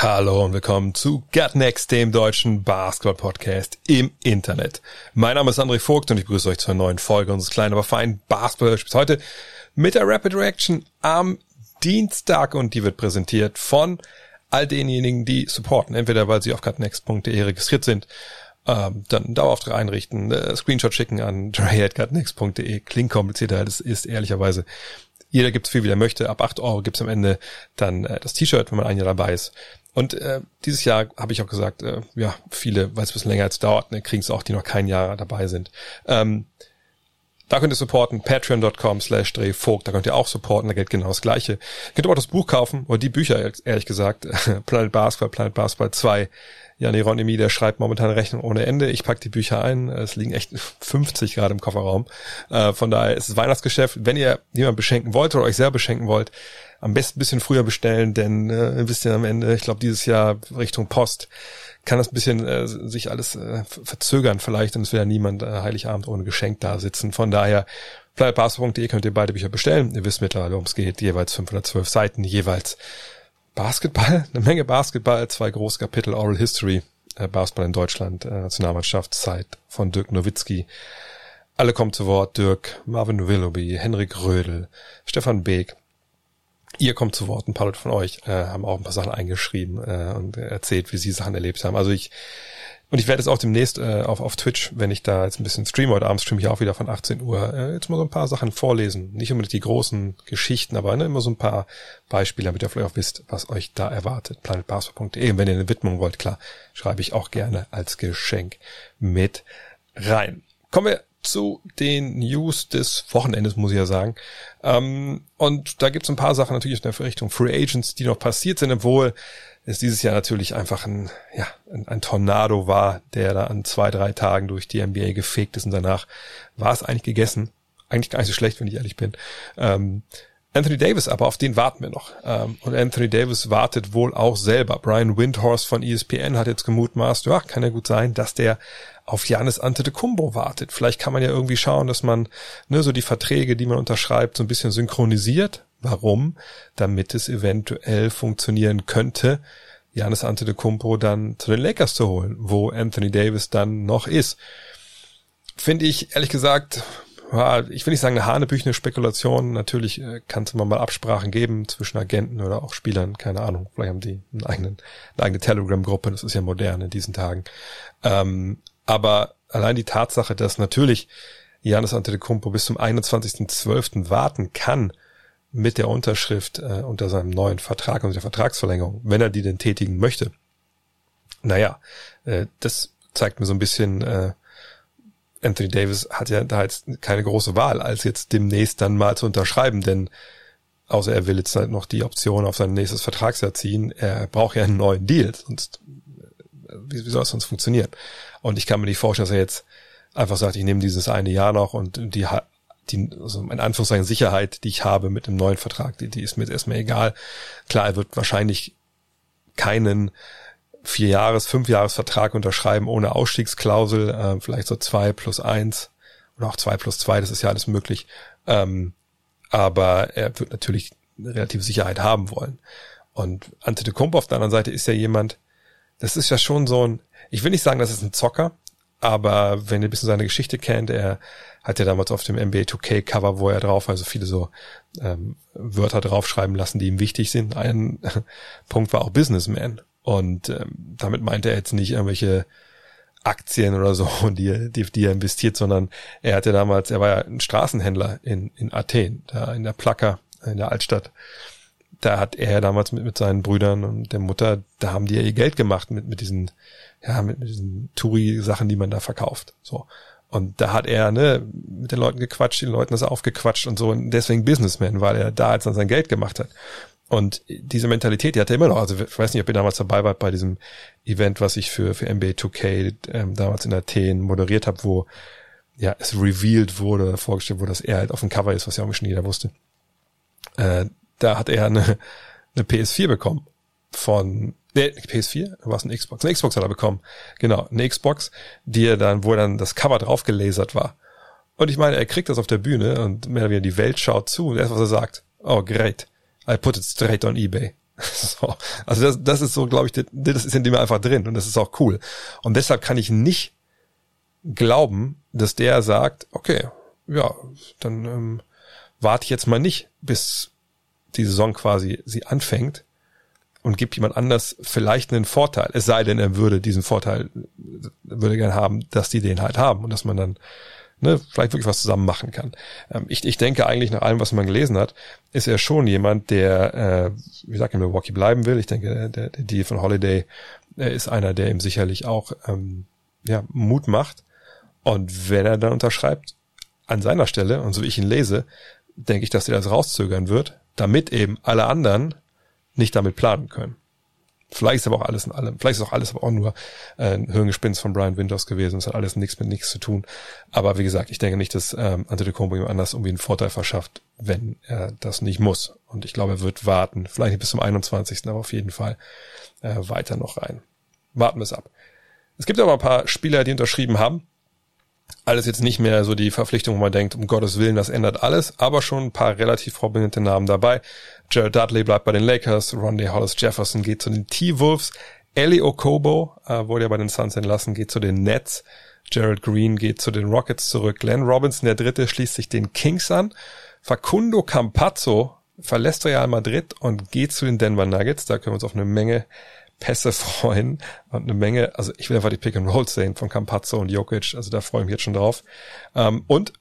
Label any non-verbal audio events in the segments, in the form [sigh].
Hallo und willkommen zu Gut Next, dem deutschen Basketball-Podcast im Internet. Mein Name ist André Vogt und ich begrüße euch zur neuen Folge unseres kleinen, aber feinen Basketball-Spiels heute mit der Rapid Reaction am Dienstag und die wird präsentiert von all denjenigen, die supporten, entweder weil sie auf gutnext.de registriert sind, ähm, dann Dauerauftrag einrichten, äh, Screenshot schicken an dre.gutnext.de, klingt komplizierter, das ist ehrlicherweise jeder gibt's viel, wie er möchte. Ab 8 Euro gibt's am Ende dann äh, das T-Shirt, wenn man ein Jahr dabei ist. Und äh, dieses Jahr habe ich auch gesagt, äh, ja, viele, weil es ein bisschen länger jetzt dauert, ne, kriegen es auch, die noch kein Jahr dabei sind. Ähm, da könnt ihr supporten, patreon.com slash drehvogt, da könnt ihr auch supporten, da gilt genau das Gleiche. Ihr könnt aber auch das Buch kaufen, oder die Bücher, ehrlich gesagt, [laughs] Planet Basketball, Planet Basketball 2, Jan Hieronymi, der schreibt momentan Rechnung ohne Ende. Ich pack die Bücher ein. Es liegen echt [laughs] 50 gerade im Kofferraum. Äh, von daher ist es Weihnachtsgeschäft. Wenn ihr jemanden beschenken wollt oder euch selber beschenken wollt, am besten ein bisschen früher bestellen, denn äh, wisst ihr am Ende, ich glaube dieses Jahr Richtung Post kann das ein bisschen äh, sich alles äh, verzögern vielleicht und es will ja niemand äh, Heiligabend ohne Geschenk da sitzen. Von daher planetbasketball.de könnt ihr beide Bücher bestellen. Ihr wisst mittlerweile, worum es geht. Jeweils 512 Seiten, jeweils Basketball, [laughs] eine Menge Basketball, zwei große Kapitel Oral History, äh, Basketball in Deutschland, äh, Nationalmannschaftszeit von Dirk Nowitzki. Alle kommen zu Wort, Dirk, Marvin Willoughby, Henrik Rödel, Stefan Beek. Ihr kommt zu Wort, ein paar Leute von euch äh, haben auch ein paar Sachen eingeschrieben äh, und erzählt, wie sie Sachen erlebt haben. Also ich und ich werde es auch demnächst äh, auf, auf Twitch, wenn ich da jetzt ein bisschen streame, heute Abend streame ich auch wieder von 18 Uhr, äh, jetzt mal so ein paar Sachen vorlesen. Nicht unbedingt die großen Geschichten, aber ne, immer so ein paar Beispiele, damit ihr vielleicht auch wisst, was euch da erwartet. planetbasketball.de. Und wenn ihr eine Widmung wollt, klar, schreibe ich auch gerne als Geschenk mit rein. Kommen wir zu den News des Wochenendes, muss ich ja sagen. Ähm, und da gibt es ein paar Sachen natürlich in der Richtung Free Agents, die noch passiert sind, obwohl es dieses Jahr natürlich einfach ein, ja, ein, ein, Tornado war, der da an zwei, drei Tagen durch die NBA gefegt ist und danach war es eigentlich gegessen. Eigentlich gar nicht so schlecht, wenn ich ehrlich bin. Ähm, Anthony Davis, aber auf den warten wir noch. Ähm, und Anthony Davis wartet wohl auch selber. Brian Windhorst von ESPN hat jetzt gemutmaßt, ja, kann ja gut sein, dass der auf Janis Antetokounmpo wartet. Vielleicht kann man ja irgendwie schauen, dass man ne, so die Verträge, die man unterschreibt, so ein bisschen synchronisiert. Warum? Damit es eventuell funktionieren könnte, Janis Antetokounmpo dann zu den Lakers zu holen, wo Anthony Davis dann noch ist. Finde ich ehrlich gesagt, ich will nicht sagen eine hanebüchene Spekulation. Natürlich kann es immer mal Absprachen geben zwischen Agenten oder auch Spielern. Keine Ahnung. Vielleicht haben die einen eigenen, eine eigene Telegram-Gruppe. Das ist ja modern in diesen Tagen. Ähm, aber allein die Tatsache, dass natürlich Janis Antetokounmpo bis zum 21.12. warten kann, mit der Unterschrift äh, unter seinem neuen Vertrag und der Vertragsverlängerung, wenn er die denn tätigen möchte. Naja, äh, das zeigt mir so ein bisschen, äh, Anthony Davis hat ja da jetzt keine große Wahl, als jetzt demnächst dann mal zu unterschreiben, denn außer er will jetzt halt noch die Option auf sein nächstes Vertragsjahr ziehen, er braucht ja einen neuen Deal, sonst äh, wie, wie soll es sonst funktionieren? Und ich kann mir nicht vorstellen, dass er jetzt einfach sagt, ich nehme dieses eine Jahr noch und die die, also in Anführungszeichen Sicherheit, die ich habe mit einem neuen Vertrag, die, die ist mir jetzt erstmal egal. Klar, er wird wahrscheinlich keinen vier Jahres, fünf Jahres Vertrag unterschreiben ohne Ausstiegsklausel, äh, vielleicht so zwei plus eins oder auch zwei plus zwei, das ist ja alles möglich. Ähm, aber er wird natürlich eine relative Sicherheit haben wollen. Und Antetokounmpo auf der anderen Seite ist ja jemand, das ist ja schon so ein, ich will nicht sagen, das ist ein Zocker, aber wenn ihr ein bisschen seine Geschichte kennt, er hat ja damals auf dem NBA 2K Cover, wo er drauf, also viele so ähm, Wörter draufschreiben lassen, die ihm wichtig sind. Ein [laughs] Punkt war auch Businessman. Und ähm, damit meinte er jetzt nicht irgendwelche Aktien oder so, [laughs] die, die, die er investiert, sondern er hatte damals, er war ja ein Straßenhändler in, in Athen, da in der Plaka, in der Altstadt. Da hat er damals mit, mit seinen Brüdern und der Mutter, da haben die ja ihr Geld gemacht mit, mit diesen ja, mit, mit diesen Touri-Sachen, die man da verkauft. So. Und da hat er ne, mit den Leuten gequatscht, den Leuten das aufgequatscht und so. Und deswegen Businessman, weil er da jetzt dann sein Geld gemacht hat. Und diese Mentalität, die hat er immer noch. Also ich weiß nicht, ob ihr damals dabei wart bei diesem Event, was ich für, für NBA 2K ähm, damals in Athen moderiert habe, wo ja es revealed wurde, vorgestellt wurde, dass er halt auf dem Cover ist, was ja auch schon jeder wusste. Äh, da hat er eine, eine PS4 bekommen von nee, PS4, war es eine Xbox? Eine Xbox hat er bekommen. Genau, eine Xbox, die er dann, wo dann das Cover drauf gelasert war. Und ich meine, er kriegt das auf der Bühne und mehr oder weniger die Welt schaut zu und erst was er sagt, oh great, I put it straight on eBay. [laughs] so. Also das, das ist so, glaube ich, das ist in dem einfach drin und das ist auch cool. Und deshalb kann ich nicht glauben, dass der sagt, okay, ja, dann ähm, warte ich jetzt mal nicht, bis die Saison quasi sie anfängt und gibt jemand anders vielleicht einen Vorteil. Es sei denn, er würde diesen Vorteil, würde gern haben, dass die den halt haben und dass man dann ne, vielleicht wirklich was zusammen machen kann. Ähm, ich, ich denke eigentlich nach allem, was man gelesen hat, ist er schon jemand, der, äh, wie gesagt, in Milwaukee bleiben will. Ich denke, der, der Deal von Holiday äh, ist einer, der ihm sicherlich auch ähm, ja, Mut macht. Und wenn er dann unterschreibt, an seiner Stelle, und so wie ich ihn lese, denke ich, dass er das rauszögern wird, damit eben alle anderen nicht damit planen können. Vielleicht ist aber auch alles in allem, vielleicht ist auch alles aber auch nur äh, ein Hirngespinst von Brian Winters gewesen. Es hat alles nichts mit nichts zu tun. Aber wie gesagt, ich denke nicht, dass ähm, Antetokounmpo ihm anders irgendwie einen Vorteil verschafft, wenn er das nicht muss. Und ich glaube, er wird warten. Vielleicht nicht bis zum 21., aber auf jeden Fall äh, weiter noch rein. Warten wir es ab. Es gibt aber ein paar Spieler, die unterschrieben haben alles jetzt nicht mehr so die Verpflichtung, wo man denkt, um Gottes Willen, das ändert alles, aber schon ein paar relativ prominente Namen dabei. Jared Dudley bleibt bei den Lakers, Rondé Hollis Jefferson geht zu den T-Wolves, Ellie Okobo äh, wurde ja bei den Suns entlassen, geht zu den Nets, Jared Green geht zu den Rockets zurück, Glenn Robinson, der Dritte, schließt sich den Kings an, Facundo Campazzo verlässt Real Madrid und geht zu den Denver Nuggets, da können wir uns auf eine Menge Pässe [laughs] freuen und eine Menge, also ich will einfach die Pick and Rolls sehen von Campazzo und Jokic, also da freue ich mich jetzt schon drauf. Ähm, und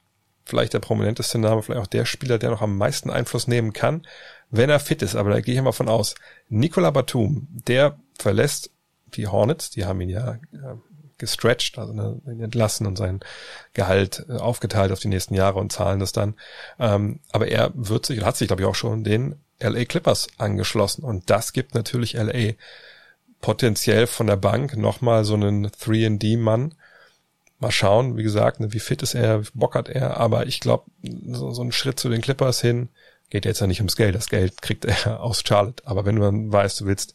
vielleicht der prominenteste Name, vielleicht auch der Spieler, der noch am meisten Einfluss nehmen kann, wenn er fit ist, aber da gehe ich mal von aus. Nicola Batum, der verlässt die Hornets, die haben ihn ja äh, gestretched, also ne, entlassen und sein Gehalt äh, aufgeteilt auf die nächsten Jahre und zahlen das dann. Ähm, aber er wird sich, hat sich glaube ich auch schon den LA Clippers angeschlossen und das gibt natürlich LA potenziell von der Bank nochmal so einen 3D-Mann. Mal schauen, wie gesagt, ne, wie fit ist er, wie Bock hat er, aber ich glaube, so, so ein Schritt zu den Clippers hin geht jetzt ja nicht ums Geld. Das Geld kriegt er [laughs] aus Charlotte. Aber wenn du dann weißt, du willst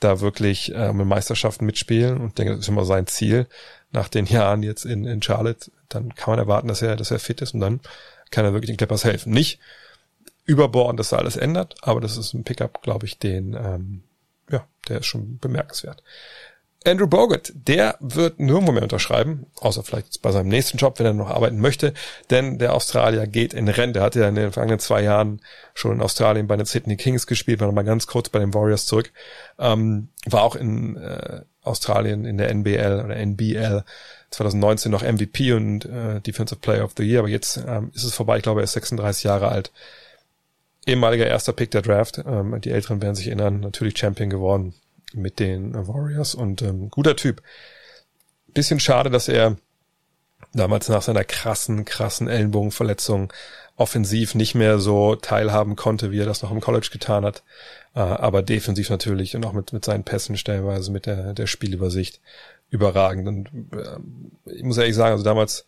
da wirklich ähm, in Meisterschaften mitspielen und denke, das ist immer sein Ziel nach den [laughs] Jahren jetzt in, in Charlotte, dann kann man erwarten, dass er, dass er fit ist und dann kann er wirklich den Clippers helfen. Nicht überbordend, dass er alles ändert, aber das ist ein Pickup, glaube ich, den ähm, ja, der ist schon bemerkenswert. Andrew Bogut, der wird nirgendwo mehr unterschreiben, außer vielleicht bei seinem nächsten Job, wenn er noch arbeiten möchte, denn der Australier geht in Rente. Er hat ja in den vergangenen zwei Jahren schon in Australien bei den Sydney Kings gespielt, war nochmal ganz kurz bei den Warriors zurück, ähm, war auch in äh, Australien in der NBL oder NBL 2019 noch MVP und äh, Defensive Player of the Year, aber jetzt ähm, ist es vorbei, ich glaube, er ist 36 Jahre alt. Ehemaliger erster Pick der Draft. Ähm, die Älteren werden sich erinnern, natürlich Champion geworden mit den Warriors und ähm, guter Typ. Bisschen schade, dass er damals nach seiner krassen, krassen Ellenbogenverletzung offensiv nicht mehr so teilhaben konnte, wie er das noch im College getan hat. Äh, aber defensiv natürlich und auch mit, mit seinen Pässen stellenweise, mit der, der Spielübersicht überragend. Und äh, ich muss ehrlich sagen, also damals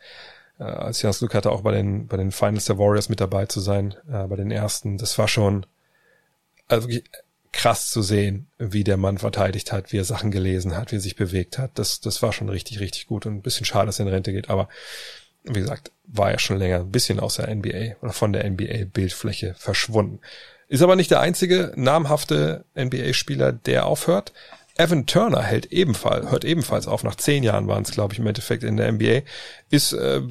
äh, als ich das Glück hatte, auch bei den, bei den Finals der Warriors mit dabei zu sein, äh, bei den ersten. Das war schon also wirklich krass zu sehen, wie der Mann verteidigt hat, wie er Sachen gelesen hat, wie er sich bewegt hat. Das, das war schon richtig, richtig gut und ein bisschen schade, dass er in Rente geht, aber wie gesagt, war ja schon länger ein bisschen aus der NBA oder von der NBA-Bildfläche verschwunden. Ist aber nicht der einzige namhafte NBA-Spieler, der aufhört. Evan Turner hält ebenfalls, hört ebenfalls auf, nach zehn Jahren waren es, glaube ich, im Endeffekt in der NBA, ist äh,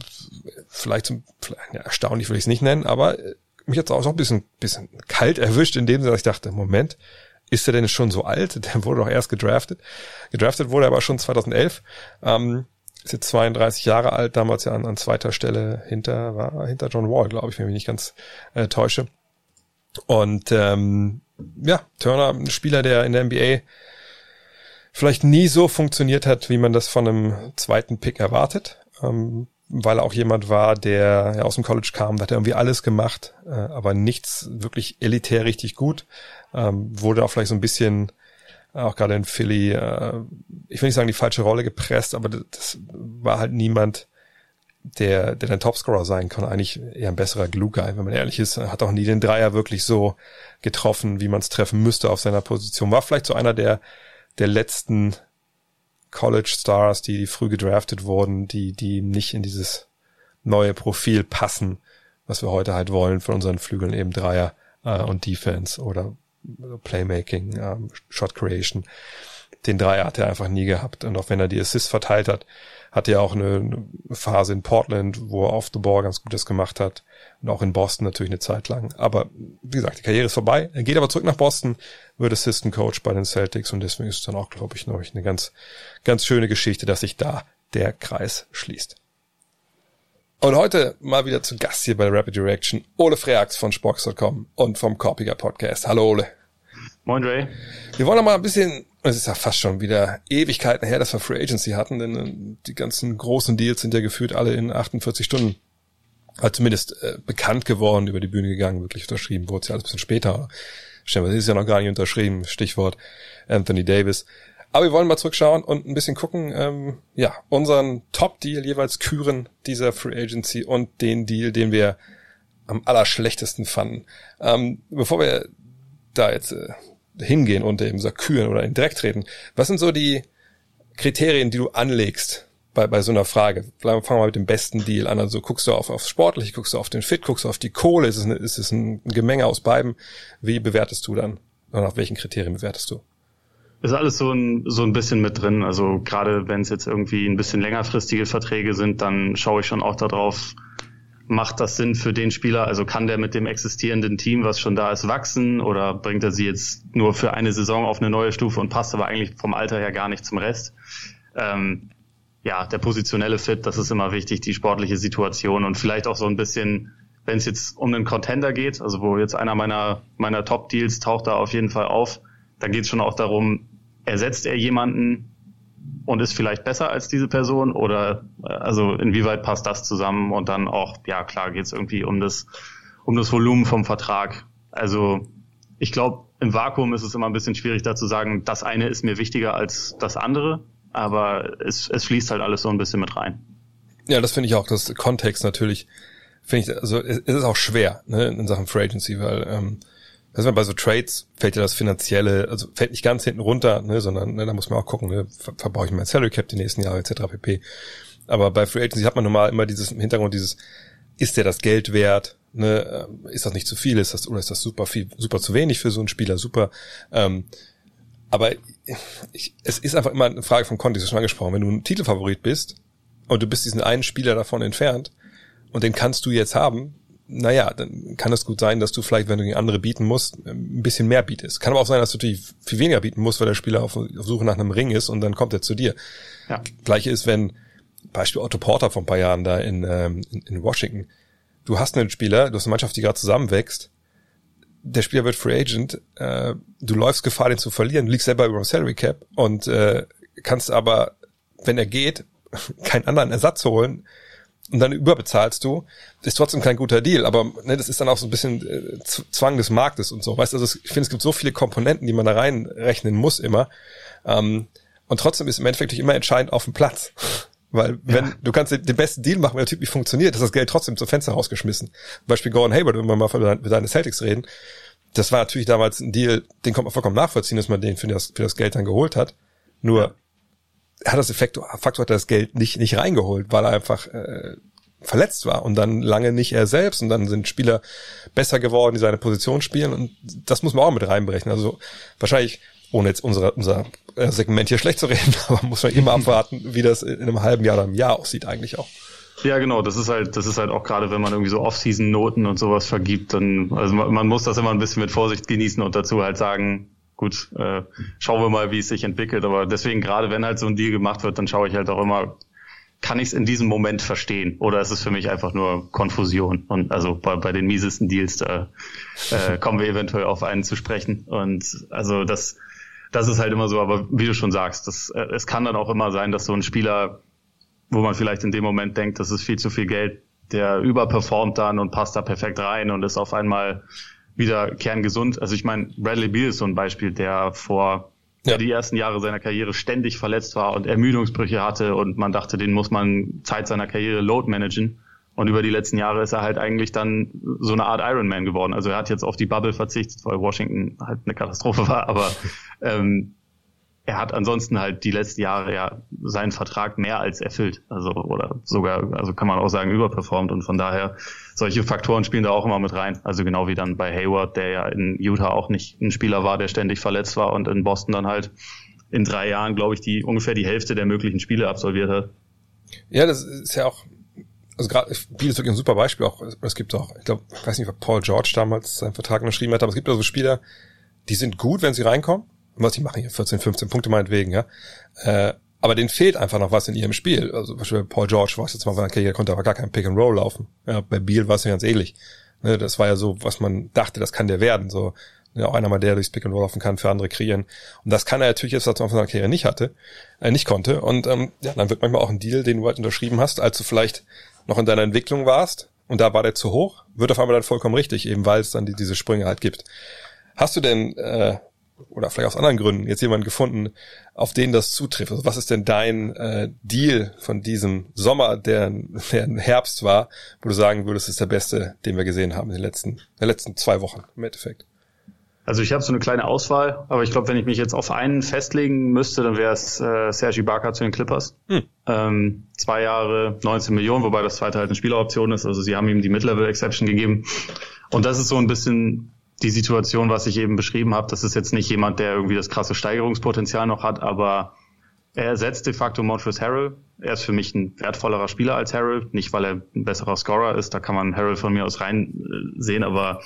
vielleicht, zum, vielleicht ja, erstaunlich will ich es nicht nennen, aber mich es auch so ein bisschen, bisschen kalt erwischt, in dem Sinne, dass ich dachte, Moment, ist er denn schon so alt? [laughs] Der wurde doch erst gedraftet. Gedraftet wurde er aber schon 2011. Ähm, ist jetzt 32 Jahre alt, damals ja an, an zweiter Stelle hinter, war hinter John Wall, glaube ich, wenn ich mich nicht ganz äh, täusche. Und ähm, ja, Turner, ein Spieler, der in der NBA vielleicht nie so funktioniert hat, wie man das von einem zweiten Pick erwartet. Ähm, weil er auch jemand war, der ja, aus dem College kam, da hat er irgendwie alles gemacht, äh, aber nichts wirklich elitär richtig gut. Ähm, wurde auch vielleicht so ein bisschen, auch gerade in Philly, äh, ich will nicht sagen, die falsche Rolle gepresst, aber das war halt niemand, der, der dein Topscorer sein kann, eigentlich eher ein besserer Glue-Guy, wenn man ehrlich ist, hat auch nie den Dreier wirklich so getroffen, wie man es treffen müsste auf seiner Position. War vielleicht so einer der, der letzten College Stars, die, die früh gedraftet wurden, die, die nicht in dieses neue Profil passen, was wir heute halt wollen von unseren Flügeln, eben Dreier äh, und Defense oder Playmaking, ähm, Shot Creation. Den Dreier hat er einfach nie gehabt. Und auch wenn er die Assists verteilt hat, hatte ja auch eine Phase in Portland, wo er off the ball ganz Gutes gemacht hat. Und auch in Boston natürlich eine Zeit lang. Aber wie gesagt, die Karriere ist vorbei. Er geht aber zurück nach Boston, wird Assistant Coach bei den Celtics und deswegen ist es dann auch, glaube ich, noch eine ganz, ganz schöne Geschichte, dass sich da der Kreis schließt. Und heute mal wieder zu Gast hier bei Rapid Direction Ole Freax von Spox.com und vom Korpiger Podcast. Hallo Ole. Moin Dre. Wir wollen noch mal ein bisschen, es ist ja fast schon wieder Ewigkeiten her, dass wir Free Agency hatten, denn äh, die ganzen großen Deals sind ja gefühlt alle in 48 Stunden halt zumindest äh, bekannt geworden, über die Bühne gegangen, wirklich unterschrieben wurde es ja alles ein bisschen später. Stellen wir, ist ja noch gar nicht unterschrieben, Stichwort Anthony Davis. Aber wir wollen mal zurückschauen und ein bisschen gucken, ähm, ja, unseren Top-Deal jeweils küren dieser Free Agency und den Deal, den wir am allerschlechtesten fanden. Ähm, bevor wir da jetzt äh, hingehen und eben so küren oder in Dreck treten. Was sind so die Kriterien, die du anlegst bei, bei so einer Frage? Fangen wir mal mit dem besten Deal an. Also guckst du auf, aufs Sportliche, guckst du auf den Fit, guckst du auf die Kohle, ist es, eine, ist es ein Gemenge aus beiden? Wie bewertest du dann? Und nach welchen Kriterien bewertest du? Ist alles so ein, so ein bisschen mit drin. Also gerade wenn es jetzt irgendwie ein bisschen längerfristige Verträge sind, dann schaue ich schon auch darauf, macht das Sinn für den Spieler? Also kann der mit dem existierenden Team, was schon da ist, wachsen oder bringt er sie jetzt nur für eine Saison auf eine neue Stufe und passt aber eigentlich vom Alter her gar nicht zum Rest? Ähm, ja, der positionelle Fit, das ist immer wichtig, die sportliche Situation und vielleicht auch so ein bisschen, wenn es jetzt um einen Contender geht, also wo jetzt einer meiner, meiner Top-Deals taucht da auf jeden Fall auf, dann geht es schon auch darum, ersetzt er jemanden, und ist vielleicht besser als diese Person oder äh, also inwieweit passt das zusammen und dann auch, ja klar, geht es irgendwie um das, um das Volumen vom Vertrag. Also ich glaube, im Vakuum ist es immer ein bisschen schwierig da zu sagen, das eine ist mir wichtiger als das andere, aber es, es fließt halt alles so ein bisschen mit rein. Ja, das finde ich auch, das Kontext natürlich, finde ich, also es ist auch schwer ne, in Sachen Free Agency, weil ähm, also bei so Trades fällt ja das Finanzielle, also fällt nicht ganz hinten runter, ne, sondern ne, da muss man auch gucken, ne, ver verbrauche ich mein Salary Cap die nächsten Jahre etc. pp. Aber bei Free Agency hat man normal immer dieses im Hintergrund dieses, ist der das Geld wert? Ne, ähm, ist das nicht zu viel? Ist das oder ist das super viel, super zu wenig für so einen Spieler? Super. Ähm, aber ich, es ist einfach immer eine Frage von Kontext, schon angesprochen. Wenn du ein Titelfavorit bist und du bist diesen einen Spieler davon entfernt und den kannst du jetzt haben, naja, dann kann es gut sein, dass du vielleicht, wenn du gegen andere bieten musst, ein bisschen mehr bietest. Kann aber auch sein, dass du natürlich viel weniger bieten musst, weil der Spieler auf, auf Suche nach einem Ring ist und dann kommt er zu dir. Ja. Gleiche ist, wenn, Beispiel Otto Porter vor ein paar Jahren da in, ähm, in, in Washington, du hast einen Spieler, du hast eine Mannschaft, die gerade zusammenwächst, der Spieler wird Free Agent, äh, du läufst Gefahr, den zu verlieren, du liegst selber über dem Salary Cap und äh, kannst aber, wenn er geht, [laughs] keinen anderen Ersatz holen, und dann überbezahlst du, ist trotzdem kein guter Deal. Aber ne, das ist dann auch so ein bisschen äh, Zwang des Marktes und so. Weißt du, also ich finde, es gibt so viele Komponenten, die man da reinrechnen muss immer. Ähm, und trotzdem ist im Endeffekt immer entscheidend auf dem Platz. [laughs] Weil wenn ja. du kannst den besten Deal machen, wenn der Typ nicht funktioniert, ist das Geld trotzdem zum Fenster rausgeschmissen. Beispiel Gordon Hayward, wenn wir mal für deine Celtics reden. Das war natürlich damals ein Deal, den kommt man vollkommen nachvollziehen, dass man den für das, für das Geld dann geholt hat. Nur hat das Effekt, Faktor hat das Geld nicht, nicht reingeholt, weil er einfach äh, verletzt war und dann lange nicht er selbst und dann sind Spieler besser geworden, die seine Position spielen und das muss man auch mit reinbrechen. Also wahrscheinlich, ohne jetzt unser, unser äh, Segment hier schlecht zu reden, [laughs] aber muss man immer abwarten, wie das in einem halben Jahr oder einem Jahr aussieht eigentlich auch. Ja, genau, das ist halt, das ist halt auch gerade, wenn man irgendwie so Off-Season-Noten und sowas vergibt, dann, also man, man muss das immer ein bisschen mit Vorsicht genießen und dazu halt sagen, gut, äh, schauen wir mal, wie es sich entwickelt. Aber deswegen, gerade wenn halt so ein Deal gemacht wird, dann schaue ich halt auch immer, kann ich es in diesem Moment verstehen? Oder ist es für mich einfach nur Konfusion? Und also bei, bei den miesesten Deals, da äh, [laughs] kommen wir eventuell auf einen zu sprechen. Und also das, das ist halt immer so, aber wie du schon sagst, das, äh, es kann dann auch immer sein, dass so ein Spieler wo man vielleicht in dem Moment denkt, das ist viel zu viel Geld, der überperformt dann und passt da perfekt rein und ist auf einmal wieder kerngesund. Also ich meine, Bradley Beal ist so ein Beispiel, der vor ja. die ersten Jahre seiner Karriere ständig verletzt war und Ermüdungsbrüche hatte und man dachte, den muss man Zeit seiner Karriere load managen. Und über die letzten Jahre ist er halt eigentlich dann so eine Art Ironman geworden. Also er hat jetzt auf die Bubble verzichtet, weil Washington halt eine Katastrophe war, aber [laughs] ähm, er hat ansonsten halt die letzten Jahre ja seinen Vertrag mehr als erfüllt. Also oder sogar, also kann man auch sagen, überperformt. Und von daher, solche Faktoren spielen da auch immer mit rein. Also genau wie dann bei Hayward, der ja in Utah auch nicht ein Spieler war, der ständig verletzt war und in Boston dann halt in drei Jahren, glaube ich, die ungefähr die Hälfte der möglichen Spiele absolviert hat. Ja, das ist ja auch also gerade Biel ist wirklich ein super Beispiel auch. Es gibt auch, ich glaube, ich weiß nicht, ob Paul George damals seinen Vertrag unterschrieben hat, aber es gibt also Spieler, die sind gut, wenn sie reinkommen. Was die machen hier 14, 15 Punkte meinetwegen, ja. Äh, aber denen fehlt einfach noch was in ihrem Spiel. Also zum Beispiel Paul George war es jetzt mal von der Karriere, konnte aber gar kein Pick and Roll laufen. Ja, bei Biel war es ja ganz ähnlich. Ne, das war ja so, was man dachte, das kann der werden. So, ja, auch einer mal, der durchs Pick and Roll laufen kann, für andere kreieren. Und das kann er natürlich jetzt, was er von seiner Karriere nicht hatte, äh, nicht konnte. Und ähm, ja, dann wird manchmal auch ein Deal, den du halt unterschrieben hast, als du vielleicht noch in deiner Entwicklung warst und da war der zu hoch, wird auf einmal dann vollkommen richtig, eben weil es dann die, diese Sprünge halt gibt. Hast du denn, äh, oder vielleicht aus anderen Gründen, jetzt jemanden gefunden, auf den das zutrifft? Also was ist denn dein äh, Deal von diesem Sommer, der, der Herbst war, wo du sagen würdest, ist der beste, den wir gesehen haben in den letzten, in den letzten zwei Wochen im Endeffekt? Also ich habe so eine kleine Auswahl, aber ich glaube, wenn ich mich jetzt auf einen festlegen müsste, dann wäre es äh, Sergi Barker zu den Clippers. Hm. Ähm, zwei Jahre, 19 Millionen, wobei das zweite halt eine Spieleroption ist. Also sie haben ihm die Mid-Level-Exception gegeben. Und das ist so ein bisschen die Situation, was ich eben beschrieben habe. Das ist jetzt nicht jemand, der irgendwie das krasse Steigerungspotenzial noch hat, aber er ersetzt de facto Montrezl Harrell. Er ist für mich ein wertvollerer Spieler als Harrell. Nicht, weil er ein besserer Scorer ist, da kann man Harrell von mir aus rein äh, sehen, aber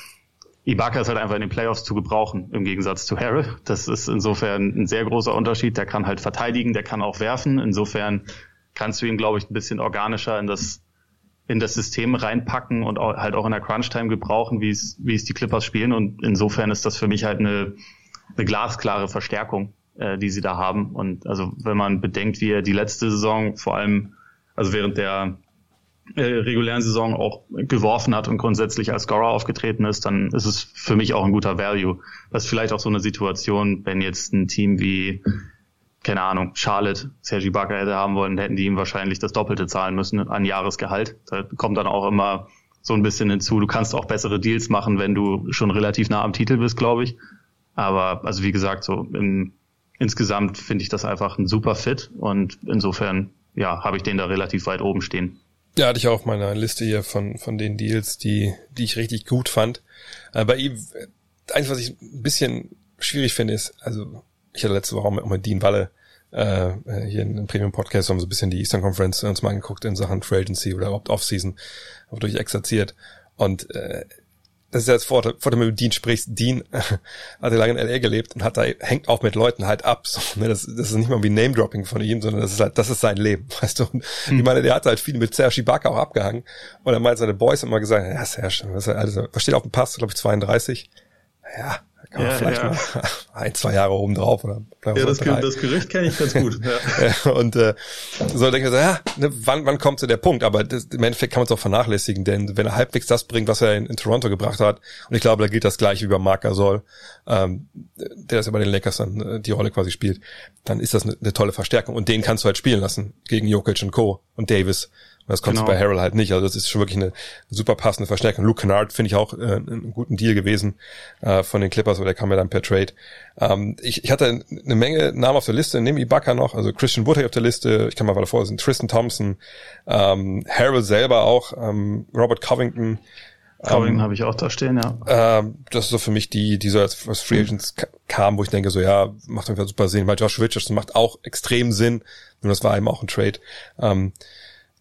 Ibaka ist halt einfach in den Playoffs zu gebrauchen, im Gegensatz zu Harrell. Das ist insofern ein sehr großer Unterschied. Der kann halt verteidigen, der kann auch werfen. Insofern kannst du ihn, glaube ich, ein bisschen organischer in das, in das System reinpacken und auch, halt auch in der Crunch-Time gebrauchen, wie es, wie es die Clippers spielen. Und insofern ist das für mich halt eine, eine glasklare Verstärkung, äh, die sie da haben. Und also, wenn man bedenkt, wie er die letzte Saison vor allem, also während der äh, regulären Saison auch geworfen hat und grundsätzlich als Scorer aufgetreten ist, dann ist es für mich auch ein guter Value. Das ist vielleicht auch so eine Situation, wenn jetzt ein Team wie, keine Ahnung, Charlotte Sergi Barker hätte haben wollen, hätten die ihm wahrscheinlich das Doppelte zahlen müssen an Jahresgehalt. Da kommt dann auch immer so ein bisschen hinzu. Du kannst auch bessere Deals machen, wenn du schon relativ nah am Titel bist, glaube ich. Aber also wie gesagt, so im, insgesamt finde ich das einfach ein super Fit und insofern ja, habe ich den da relativ weit oben stehen. Ja, hatte ich auch auf meiner Liste hier von, von den Deals, die, die ich richtig gut fand. Äh, bei ihm, eins, was ich ein bisschen schwierig finde, ist, also ich hatte letzte Woche auch mit, mit Dean Walle äh, hier in einem Premium-Podcast, haben so ein bisschen die Eastern Conference uns mal angeguckt in Sachen Free Agency oder überhaupt Off-Season, durch exerziert. Und äh, das ist ja das Vorteil, Vorteil, wenn du mit Dean sprichst. Dean äh, [laughs] hat ja lange in L.A. gelebt und hat da, hängt auch mit Leuten halt ab. So, ne? das, das ist nicht mal wie Name-Dropping von ihm, sondern das ist halt, das ist sein Leben, [laughs] weißt du. Und hm. Ich meine, der hat halt viel mit Serge Ibaka auch abgehangen. Und er meint, seine Boys immer gesagt, ja, Serge, was, also, was steht auf dem Pass, glaube ich, 32. Ja, kann man ja, vielleicht ja. mal [laughs] ein, zwei Jahre oben drauf oder Ja, das, das Gerücht kenne ich ganz gut. [laughs] Ja. und äh, so denke ich so, ja, ne, wann, wann kommt zu der Punkt? Aber das, im Endeffekt kann man es auch vernachlässigen, denn wenn er halbwegs das bringt, was er in, in Toronto gebracht hat, und ich glaube, da gilt das gleiche wie bei Marc Gasol, ähm, der das ja bei den Lakers dann äh, die Rolle quasi spielt, dann ist das eine, eine tolle Verstärkung. Und den kannst du halt spielen lassen gegen Jokic und Co. und Davis das kommt genau. bei Harrell halt nicht. Also das ist schon wirklich eine super passende Verstärkung. Luke Kennard finde ich auch äh, einen guten Deal gewesen äh, von den Clippers, weil der kam ja dann per Trade. Ähm, ich, ich hatte eine Menge Namen auf der Liste, nehme Ibaka noch, also Christian Wood auf der Liste, ich kann mal weiter vor, sind Tristan Thompson, ähm, Harrell selber auch, ähm, Robert Covington, Covington ähm, habe ich auch da stehen, ja. Ähm, das ist so für mich die, die so als, Free Agents kam, wo ich denke so, ja, macht einfach super Sinn, weil Josh Richardson macht auch extrem Sinn, nur das war eben auch ein Trade. Ähm,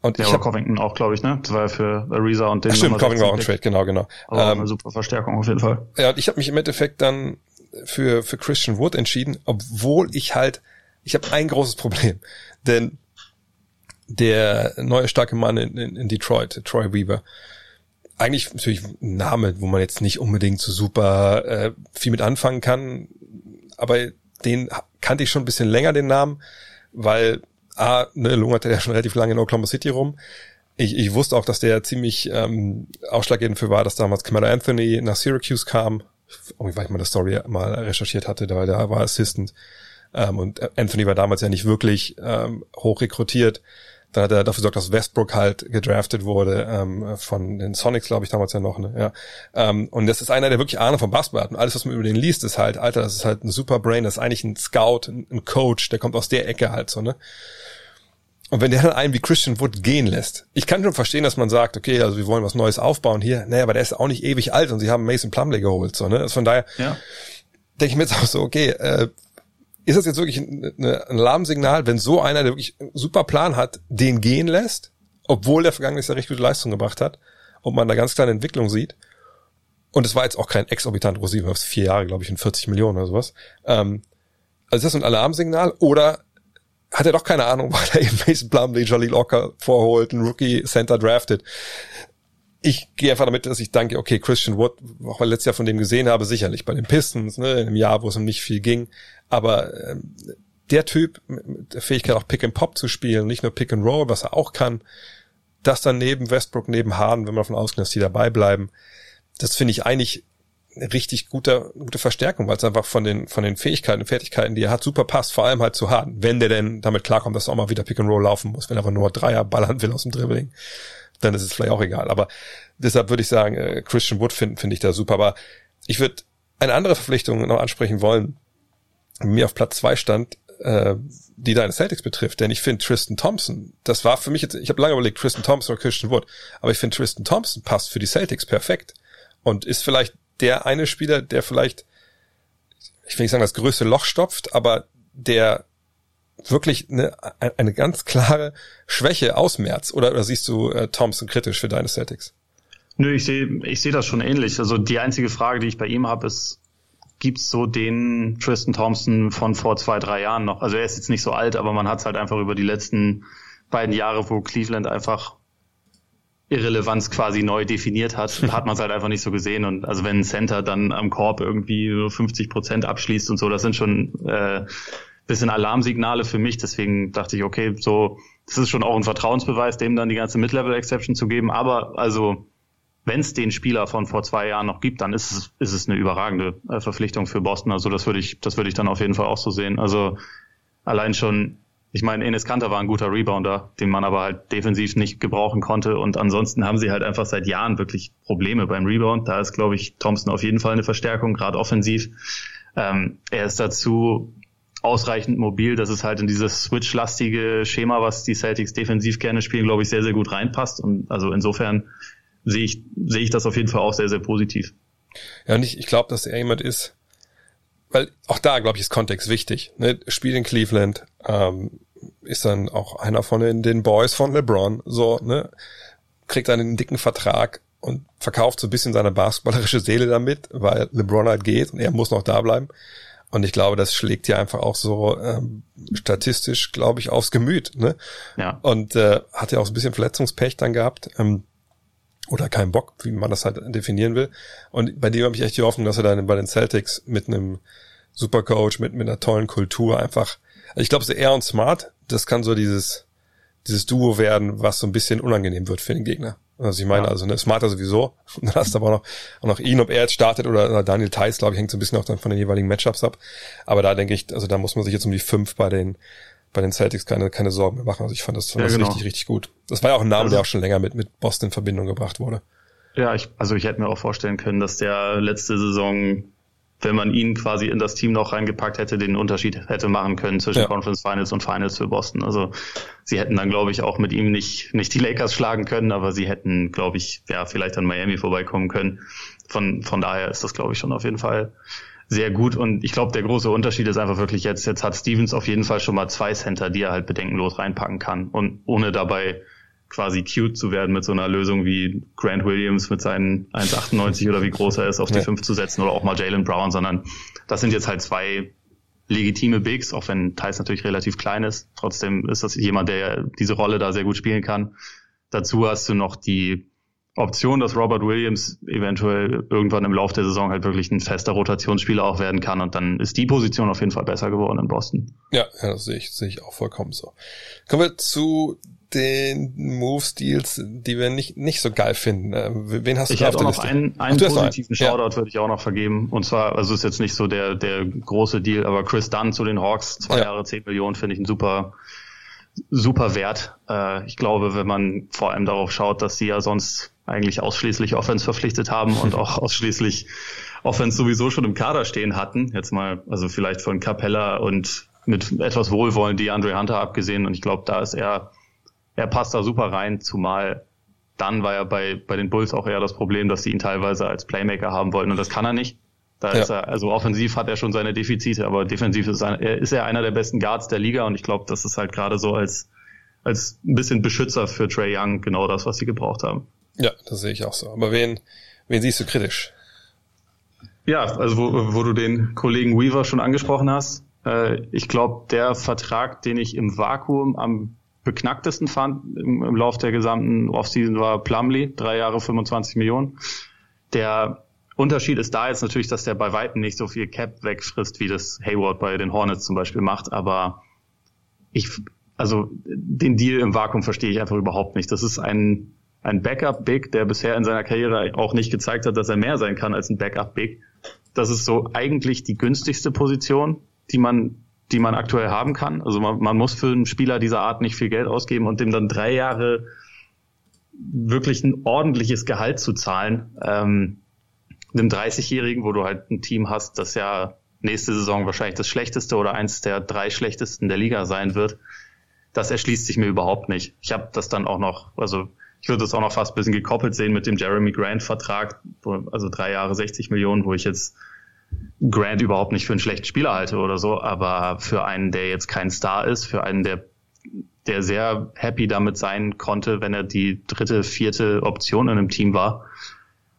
und ja, ich aber Covington auch, glaube ich, ne? Das war ja für Ariza und den. Ach, stimmt, Covington war auch ein Trade, genau, genau. Aber ähm, eine super Verstärkung auf jeden Fall. Ja, und ich habe mich im Endeffekt dann für, für Christian Wood entschieden, obwohl ich halt, ich habe ein großes Problem. Denn der neue starke Mann in, in, in Detroit, Troy Weaver, eigentlich natürlich ein Name, wo man jetzt nicht unbedingt so super äh, viel mit anfangen kann, aber den kannte ich schon ein bisschen länger, den Namen, weil A, ne, lungerte ja schon relativ lange in Oklahoma City rum. Ich, ich wusste auch, dass der ziemlich ähm, ausschlaggebend für war, dass damals Camilla Anthony nach Syracuse kam. Irgendwie, weil ich mal eine Story mal recherchiert hatte, da, da war Assistant. Ähm, und Anthony war damals ja nicht wirklich ähm, hoch rekrutiert. Dann hat er dafür gesorgt, dass Westbrook halt gedraftet wurde, ähm, von den Sonics, glaube ich, damals ja noch, ne? Ja. Ähm, und das ist einer, der wirklich Ahnung vom Basketball hat. Und alles, was man über den liest, ist halt, Alter, das ist halt ein super Brain, das ist eigentlich ein Scout, ein, ein Coach, der kommt aus der Ecke halt so, ne? Und wenn der dann einen wie Christian Wood gehen lässt, ich kann schon verstehen, dass man sagt, okay, also wir wollen was Neues aufbauen hier, naja, aber der ist auch nicht ewig alt und sie haben Mason Plumley geholt, so, ne? Also von daher ja. denke ich mir jetzt auch so, okay, äh, ist das jetzt wirklich ein, ein Alarmsignal, wenn so einer, der wirklich einen super Plan hat, den gehen lässt, obwohl der vergangenes Jahr recht gute Leistung gebracht hat und man da ganz kleine Entwicklung sieht? Und es war jetzt auch kein exorbitant Receiver, vier Jahre, glaube ich, in 40 Millionen oder sowas. Ähm, also ist das ein Alarmsignal oder hat er doch keine Ahnung, [laughs] weil er eben Mason Plumlee, Jaleel Ocker vorholt, einen Rookie Center drafted. Ich gehe einfach damit, dass ich denke, okay, Christian Wood, auch weil ich letztes Jahr von dem gesehen habe, sicherlich bei den Pistons, ne, in einem Jahr, wo es um nicht viel ging. Aber ähm, der Typ mit der Fähigkeit auch Pick and Pop zu spielen, nicht nur Pick and Roll, was er auch kann, das dann neben Westbrook, neben Harden, wenn man davon ausgeht, dass die dabei bleiben, das finde ich eigentlich richtig guter, gute Verstärkung, weil es einfach von den, von den Fähigkeiten und Fertigkeiten, die er hat, super passt, vor allem halt zu Harden, wenn der denn damit klarkommt, dass er auch mal wieder Pick and Roll laufen muss, wenn er einfach nur Dreier ballern will aus dem Dribbling, dann ist es vielleicht auch egal. Aber deshalb würde ich sagen, äh, Christian Wood finde find ich da super. Aber ich würde eine andere Verpflichtung noch ansprechen wollen, die mir auf Platz zwei stand, äh, die deine Celtics betrifft, denn ich finde Tristan Thompson, das war für mich jetzt, ich habe lange überlegt, Tristan Thompson oder Christian Wood, aber ich finde Tristan Thompson passt für die Celtics perfekt und ist vielleicht der eine Spieler, der vielleicht, ich will nicht sagen, das größte Loch stopft, aber der wirklich eine, eine ganz klare Schwäche ausmerzt. Oder, oder siehst du äh, Thompson kritisch für deine Celtics? Nö, ich sehe ich sehe das schon ähnlich. Also die einzige Frage, die ich bei ihm habe, ist, gibt's so den Tristan Thompson von vor zwei, drei Jahren noch? Also er ist jetzt nicht so alt, aber man hat es halt einfach über die letzten beiden Jahre, wo Cleveland einfach Irrelevanz quasi neu definiert hat, [laughs] hat man es halt einfach nicht so gesehen. Und also wenn ein Center dann am Korb irgendwie so 50 Prozent abschließt und so, das sind schon äh, bisschen Alarmsignale für mich. Deswegen dachte ich, okay, so, das ist schon auch ein Vertrauensbeweis, dem dann die ganze Mid-Level-Exception zu geben. Aber also, wenn es den Spieler von vor zwei Jahren noch gibt, dann ist es, ist es eine überragende äh, Verpflichtung für Boston. Also das würde ich, das würde ich dann auf jeden Fall auch so sehen. Also allein schon ich meine, Enes Kanter war ein guter Rebounder, den man aber halt defensiv nicht gebrauchen konnte. Und ansonsten haben sie halt einfach seit Jahren wirklich Probleme beim Rebound. Da ist, glaube ich, Thompson auf jeden Fall eine Verstärkung, gerade offensiv. Ähm, er ist dazu ausreichend mobil, dass es halt in dieses Switch-lastige Schema, was die Celtics defensiv gerne spielen, glaube ich, sehr, sehr gut reinpasst. Und also insofern sehe ich, sehe ich das auf jeden Fall auch sehr, sehr positiv. Ja, und ich, ich glaube, dass er jemand ist, weil auch da, glaube ich, ist Kontext wichtig. Ne? Spiel in Cleveland, ähm, ist dann auch einer von den, den Boys von LeBron, so, ne, kriegt dann einen dicken Vertrag und verkauft so ein bisschen seine basketballerische Seele damit, weil LeBron halt geht und er muss noch da bleiben. Und ich glaube, das schlägt ja einfach auch so ähm, statistisch, glaube ich, aufs Gemüt. Ne? Ja. Und äh, hat ja auch so ein bisschen Verletzungspech dann gehabt. Ähm, oder keinen Bock, wie man das halt definieren will. Und bei dem habe ich echt die Hoffnung, dass er dann bei den Celtics mit einem Supercoach, mit, mit einer tollen Kultur einfach also ich glaube, so er und Smart, das kann so dieses, dieses Duo werden, was so ein bisschen unangenehm wird für den Gegner. Also ich meine, ja. also ne, Smarter sowieso. Und [laughs] dann hast du aber auch noch, auch noch ihn, ob er jetzt startet oder, oder Daniel Theiss, glaube ich, hängt so ein bisschen auch dann von den jeweiligen Matchups ab. Aber da denke ich, also da muss man sich jetzt um die fünf bei den bei den Celtics keine, keine Sorgen mehr machen. Also ich fand das, fand ja, das genau. richtig, richtig gut. Das war ja auch ein Name, also, der auch schon länger mit, mit Boston in Verbindung gebracht wurde. Ja, ich, also ich hätte mir auch vorstellen können, dass der letzte Saison wenn man ihn quasi in das Team noch reingepackt hätte, den Unterschied hätte machen können zwischen ja. Conference Finals und Finals für Boston. Also sie hätten dann, glaube ich, auch mit ihm nicht, nicht die Lakers schlagen können, aber sie hätten, glaube ich, ja, vielleicht an Miami vorbeikommen können. Von, von daher ist das, glaube ich, schon auf jeden Fall sehr gut. Und ich glaube, der große Unterschied ist einfach wirklich jetzt, jetzt hat Stevens auf jeden Fall schon mal zwei Center, die er halt bedenkenlos reinpacken kann und ohne dabei quasi cute zu werden mit so einer Lösung wie Grant Williams mit seinen 1,98 oder wie groß er ist, auf die ja. 5 zu setzen oder auch mal Jalen Brown, sondern das sind jetzt halt zwei legitime Bigs, auch wenn Thais natürlich relativ klein ist. Trotzdem ist das jemand, der diese Rolle da sehr gut spielen kann. Dazu hast du noch die Option, dass Robert Williams eventuell irgendwann im Laufe der Saison halt wirklich ein fester Rotationsspieler auch werden kann und dann ist die Position auf jeden Fall besser geworden in Boston. Ja, ja das sehe ich, sehe ich auch vollkommen so. Kommen wir zu den Move-Steals, die wir nicht, nicht so geil finden. Äh, wen hast du ich da auf der noch Liste? einen, einen Ach, positiven einen. Shoutout würde ich auch noch vergeben. Und zwar, also ist jetzt nicht so der, der große Deal, aber Chris Dunn zu den Hawks, zwei Ja. Jahre, zehn Millionen, finde ich ein super, super Wert. Äh, ich glaube, wenn man vor allem darauf schaut, dass sie ja sonst eigentlich ausschließlich Offense verpflichtet haben und [laughs] auch ausschließlich Offense sowieso schon im Kader stehen hatten. Jetzt mal, also vielleicht von Capella und mit etwas Wohlwollen die Andre Hunter abgesehen. Und ich glaube, da ist er, er passt da super rein, zumal dann war ja bei, bei den Bulls auch eher das Problem, dass sie ihn teilweise als Playmaker haben wollten und das kann er nicht. Da Ja. ist er, also offensiv hat er schon seine Defizite, aber defensiv ist er, ist er einer der besten Guards der Liga und ich glaube, das ist halt gerade so als, als ein bisschen Beschützer für Trey Young genau das, was sie gebraucht haben. Ja, das sehe ich auch so. Aber wen, wen siehst du kritisch? Ja, also wo, wo du den Kollegen Weaver schon angesprochen hast, äh, ich glaube, der Vertrag, den ich im Vakuum am beknacktesten fand im, im Lauf der gesamten Offseason war Plumlee, drei Jahre 25 Millionen. Der Unterschied ist da jetzt natürlich, dass der bei Weitem nicht so viel Cap wegfrisst, wie das Hayward bei den Hornets zum Beispiel macht, aber ich, also den Deal im Vakuum verstehe ich einfach überhaupt nicht. Das ist ein, ein Backup-Big, der bisher in seiner Karriere auch nicht gezeigt hat, dass er mehr sein kann als ein Backup-Big. Das ist so eigentlich die günstigste Position, die man, die man aktuell haben kann. Also man, man muss für einen Spieler dieser Art nicht viel Geld ausgeben und dem dann drei Jahre wirklich ein ordentliches Gehalt zu zahlen. Ähm, einem 30-Jährigen, wo du halt ein Team hast, das ja nächste Saison wahrscheinlich das schlechteste oder eins der drei schlechtesten der Liga sein wird, das erschließt sich mir überhaupt nicht. Ich habe das dann auch noch, also ich würde das auch noch fast ein bisschen gekoppelt sehen mit dem Jeremy Grant-Vertrag, also drei Jahre 60 Millionen, wo ich jetzt Grant überhaupt nicht für einen schlechten Spieler halte oder so, aber für einen, der jetzt kein Star ist, für einen, der der sehr happy damit sein konnte, wenn er die dritte, vierte Option in einem Team war.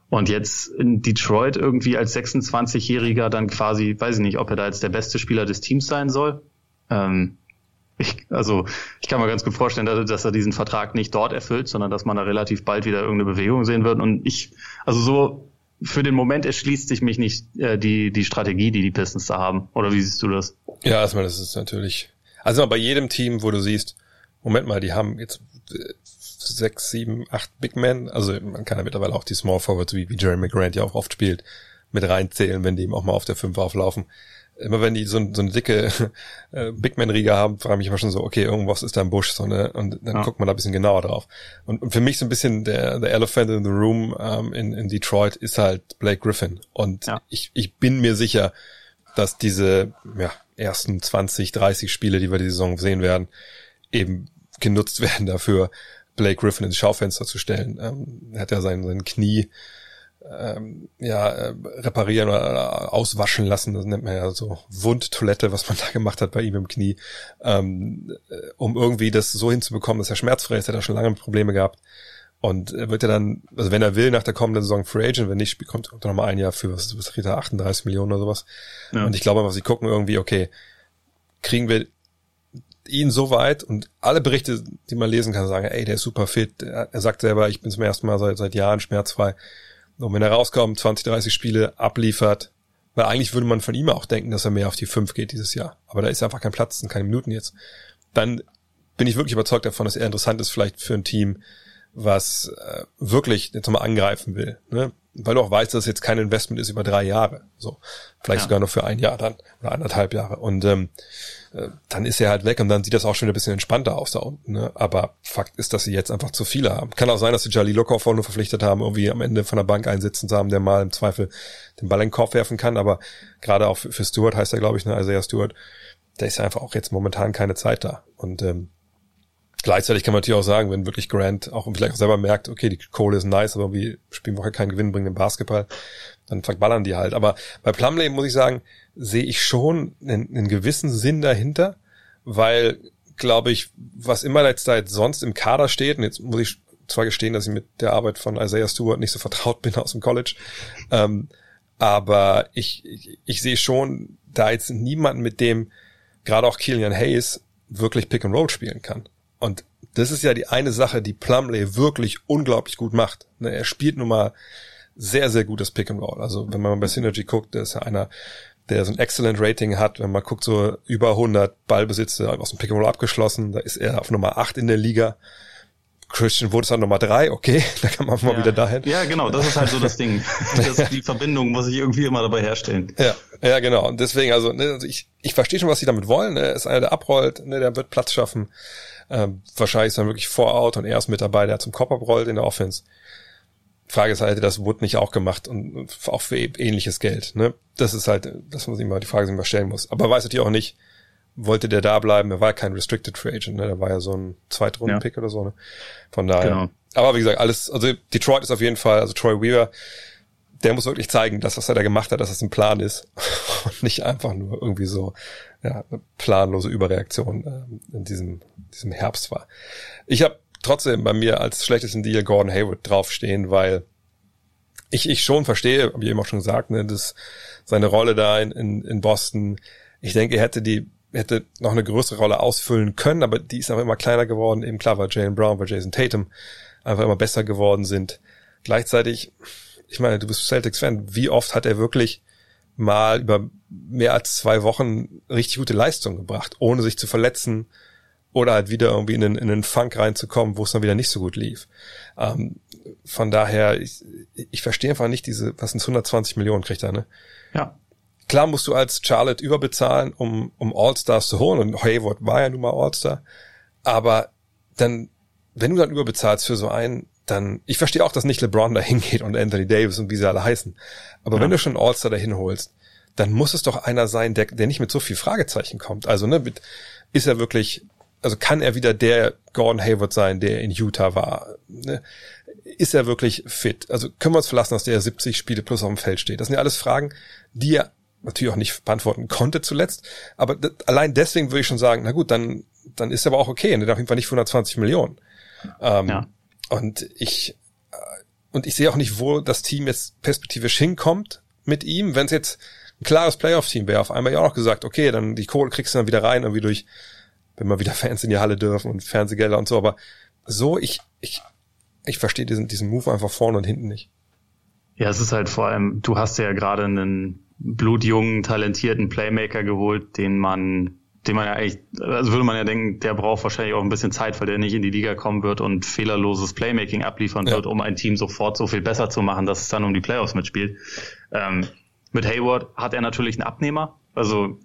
Und jetzt in Detroit irgendwie als 26-Jähriger dann quasi, weiß ich nicht, ob er da jetzt der beste Spieler des Teams sein soll. Ähm, ich, also ich kann mir ganz gut vorstellen, dass, dass er diesen Vertrag nicht dort erfüllt, sondern dass man da relativ bald wieder irgendeine Bewegung sehen wird. Und ich, also so für den Moment erschließt sich mich nicht äh, die die Strategie, die die Pistons da haben. Oder wie siehst du das? Ja, erstmal, das ist natürlich, also bei jedem Team, wo du siehst, Moment mal, die haben jetzt äh, sechs, sieben, acht Big Men, also man kann ja mittlerweile auch die Small Forwards, wie, wie Jeremy Grant ja auch oft spielt, mit reinzählen, wenn die eben auch mal auf der Fünf auflaufen. Immer wenn die so, so eine dicke [laughs] äh, Big Man-Riga haben, frage ich mich immer schon so, okay, irgendwas ist da im Busch, so, ne? Und dann Ja. guckt man da ein bisschen genauer drauf. Und, und für mich so ein bisschen der, der Elephant in the Room ähm, in, in Detroit ist halt Blake Griffin. Und Ja. ich, ich bin mir sicher, dass diese ja, ersten 20, 30 Spiele, die wir die Saison sehen werden, eben genutzt [laughs] werden dafür, Blake Griffin ins Schaufenster zu stellen. Ähm, er hat ja sein, sein Knie ähm, ja, äh, reparieren oder auswaschen lassen. Das nennt man ja so Wundtoilette, was man [laughs] da gemacht hat bei ihm im Knie, ähm, äh, um irgendwie das so hinzubekommen, dass er schmerzfrei ist. Er hat da schon lange Probleme gehabt. Und er wird ja dann, also wenn er will, nach der kommenden Saison Free Agent, wenn nicht, kommt kommt er noch mal ein Jahr für, was, was kriegt er, 38 Millionen oder sowas. Ja. Und ich glaube einfach, sie gucken irgendwie, okay, kriegen wir ihn so weit und alle Berichte, die man lesen kann, sagen, ey, der ist super fit. Er, er sagt selber, ich bin zum ersten Mal seit, seit Jahren schmerzfrei. Und wenn er rauskommt, 20, 30 Spiele abliefert, weil eigentlich würde man von ihm auch denken, dass er mehr auf die 5 geht dieses Jahr. Aber da ist einfach kein Platz und keine Minuten jetzt. Dann bin ich wirklich überzeugt davon, dass er interessant ist vielleicht für ein Team, was äh, wirklich jetzt mal angreifen will. Ne? Weil du auch weißt, dass es jetzt kein Investment ist über drei Jahre. So, vielleicht Ja. sogar nur für ein Jahr dann oder anderthalb Jahre. Und ähm, äh, dann ist er halt weg und dann sieht das auch schon wieder ein bisschen entspannter aus da unten. Ne? Aber Fakt ist, dass sie jetzt einfach zu viele haben. Kann auch sein, dass sie Jali Lokov auch nur verpflichtet haben, irgendwie am Ende von der Bank einsitzen zu haben, der mal im Zweifel den Ball in den Korb werfen kann. Aber gerade auch für, für Stewart heißt er, glaube ich, ne, Isaiah Stewart, da ist einfach auch jetzt momentan keine Zeit da. Und ähm, Gleichzeitig kann man natürlich auch sagen, wenn wirklich Grant auch vielleicht auch selber merkt, okay, die Kohle ist nice, aber wir spielen wir keinen gewinnbringenden Basketball, dann verballern die halt. Aber bei Plumlee muss ich sagen, sehe ich schon einen, einen gewissen Sinn dahinter, weil, glaube ich, was immer jetzt da jetzt sonst im Kader steht, und jetzt muss ich zwar gestehen, dass ich mit der Arbeit von Isaiah Stewart nicht so vertraut [laughs] bin aus dem College, ähm, aber ich, ich, ich sehe schon da jetzt niemanden, mit dem gerade auch Killian Hayes wirklich Pick and Roll spielen kann. Und das ist ja die eine Sache, die Plumley wirklich unglaublich gut macht. Ne, er spielt nun mal sehr, sehr gutes Pick and Roll. Also wenn man bei Synergy guckt, der ist ja einer, der so ein Excellent Rating hat. Wenn man guckt, so über 100 Ballbesitze aus dem Pick and Roll abgeschlossen, da ist er auf Nummer 8 in der Liga. Christian Wood ist dann Nummer drei, okay, [laughs] da kann man mal ja. wieder dahin. Ja, genau, das ist halt so das Ding. [laughs] Das, die Verbindung muss ich irgendwie immer dabei herstellen. Ja, ja, genau. Und deswegen, also, ne, also ich, ich verstehe schon, was sie damit wollen. Ne? Ist einer, der abrollt, ne, der wird Platz schaffen. Ähm, wahrscheinlich ist dann wirklich Vor-Out und er ist mit dabei, der zum Kopf abrollt in der Offense. Frage ist halt, hätte das Wood nicht auch gemacht und auch für ähnliches Geld. Ne? Das ist halt, das muss ich mal die Frage, die man stellen muss. Aber weiß natürlich auch nicht, wollte der da bleiben. Er war kein Restricted Free Agent, ne? Der war ja so ein Zweitrunden-Pick ja. oder so, ne? Von daher. Genau. Aber wie gesagt, alles, also Detroit ist auf jeden Fall, also Troy Weaver, der muss wirklich zeigen, dass was er da gemacht hat, dass das ein Plan ist [laughs] und nicht einfach nur irgendwie so ja, eine planlose Überreaktion äh, in diesem, diesem Herbst war. Ich habe trotzdem bei mir als schlechtesten Deal Gordon Hayward draufstehen, weil ich, ich schon verstehe, habe ich eben auch schon gesagt, ne, dass seine Rolle da in, in, in Boston, ich denke, er hätte die hätte noch eine größere Rolle ausfüllen können, aber die ist aber immer kleiner geworden. Eben klar, weil Jalen Brown, weil Jason Tatum einfach immer besser geworden sind. Gleichzeitig, ich meine, du bist Celtics-Fan, wie oft hat er wirklich mal über mehr als zwei Wochen richtig gute Leistung gebracht, ohne sich zu verletzen oder halt wieder irgendwie in den, in den Funk reinzukommen, wo es dann wieder nicht so gut lief. Ähm, von daher, ich, ich verstehe einfach nicht diese, was sind 120 Millionen kriegt er, ne? Ja. Klar musst du als Charlotte überbezahlen, um, um All-Stars zu holen. Und Hayward war ja nun mal All-Star. Aber dann, wenn du dann überbezahlst für so einen, dann, ich verstehe auch, dass nicht LeBron da hingeht und Anthony Davis und wie sie alle heißen. Aber ja. wenn du schon All-Star dahin holst, dann muss es doch einer sein, der, der nicht mit so viel Fragezeichen kommt. Also, ne, mit, ist er wirklich, also kann er wieder der Gordon Hayward sein, der in Utah war? Ne? Ist er wirklich fit? Also können wir uns verlassen, dass der 70 Spiele plus auf dem Feld steht? Das sind ja alles Fragen, die er natürlich auch nicht beantworten konnte zuletzt. Aber allein deswegen würde ich schon sagen, na gut, dann, dann ist er aber auch okay. Und auf jeden Fall nicht 120 Millionen. Ähm, ja. Und ich, äh, und ich sehe auch nicht, wo das Team jetzt perspektivisch hinkommt mit ihm. Wenn es jetzt ein klares Playoff-Team wäre, auf einmal ja auch gesagt, okay, dann die Kohle kriegst du dann wieder rein, irgendwie durch, wenn mal wieder Fans in die Halle dürfen und Fernsehgelder und so. Aber so, ich, ich, ich verstehe diesen, diesen Move einfach vorne und hinten nicht. Ja, es ist halt vor allem, du hast ja gerade einen blutjungen, talentierten Playmaker geholt, den man, den man ja eigentlich, also würde man ja denken, der braucht wahrscheinlich auch ein bisschen Zeit, weil der nicht in die Liga kommen wird und fehlerloses Playmaking abliefern ja. wird, um ein Team sofort so viel besser zu machen, dass es dann um die Playoffs mitspielt. Ähm, mit Hayward hat er natürlich einen Abnehmer. Also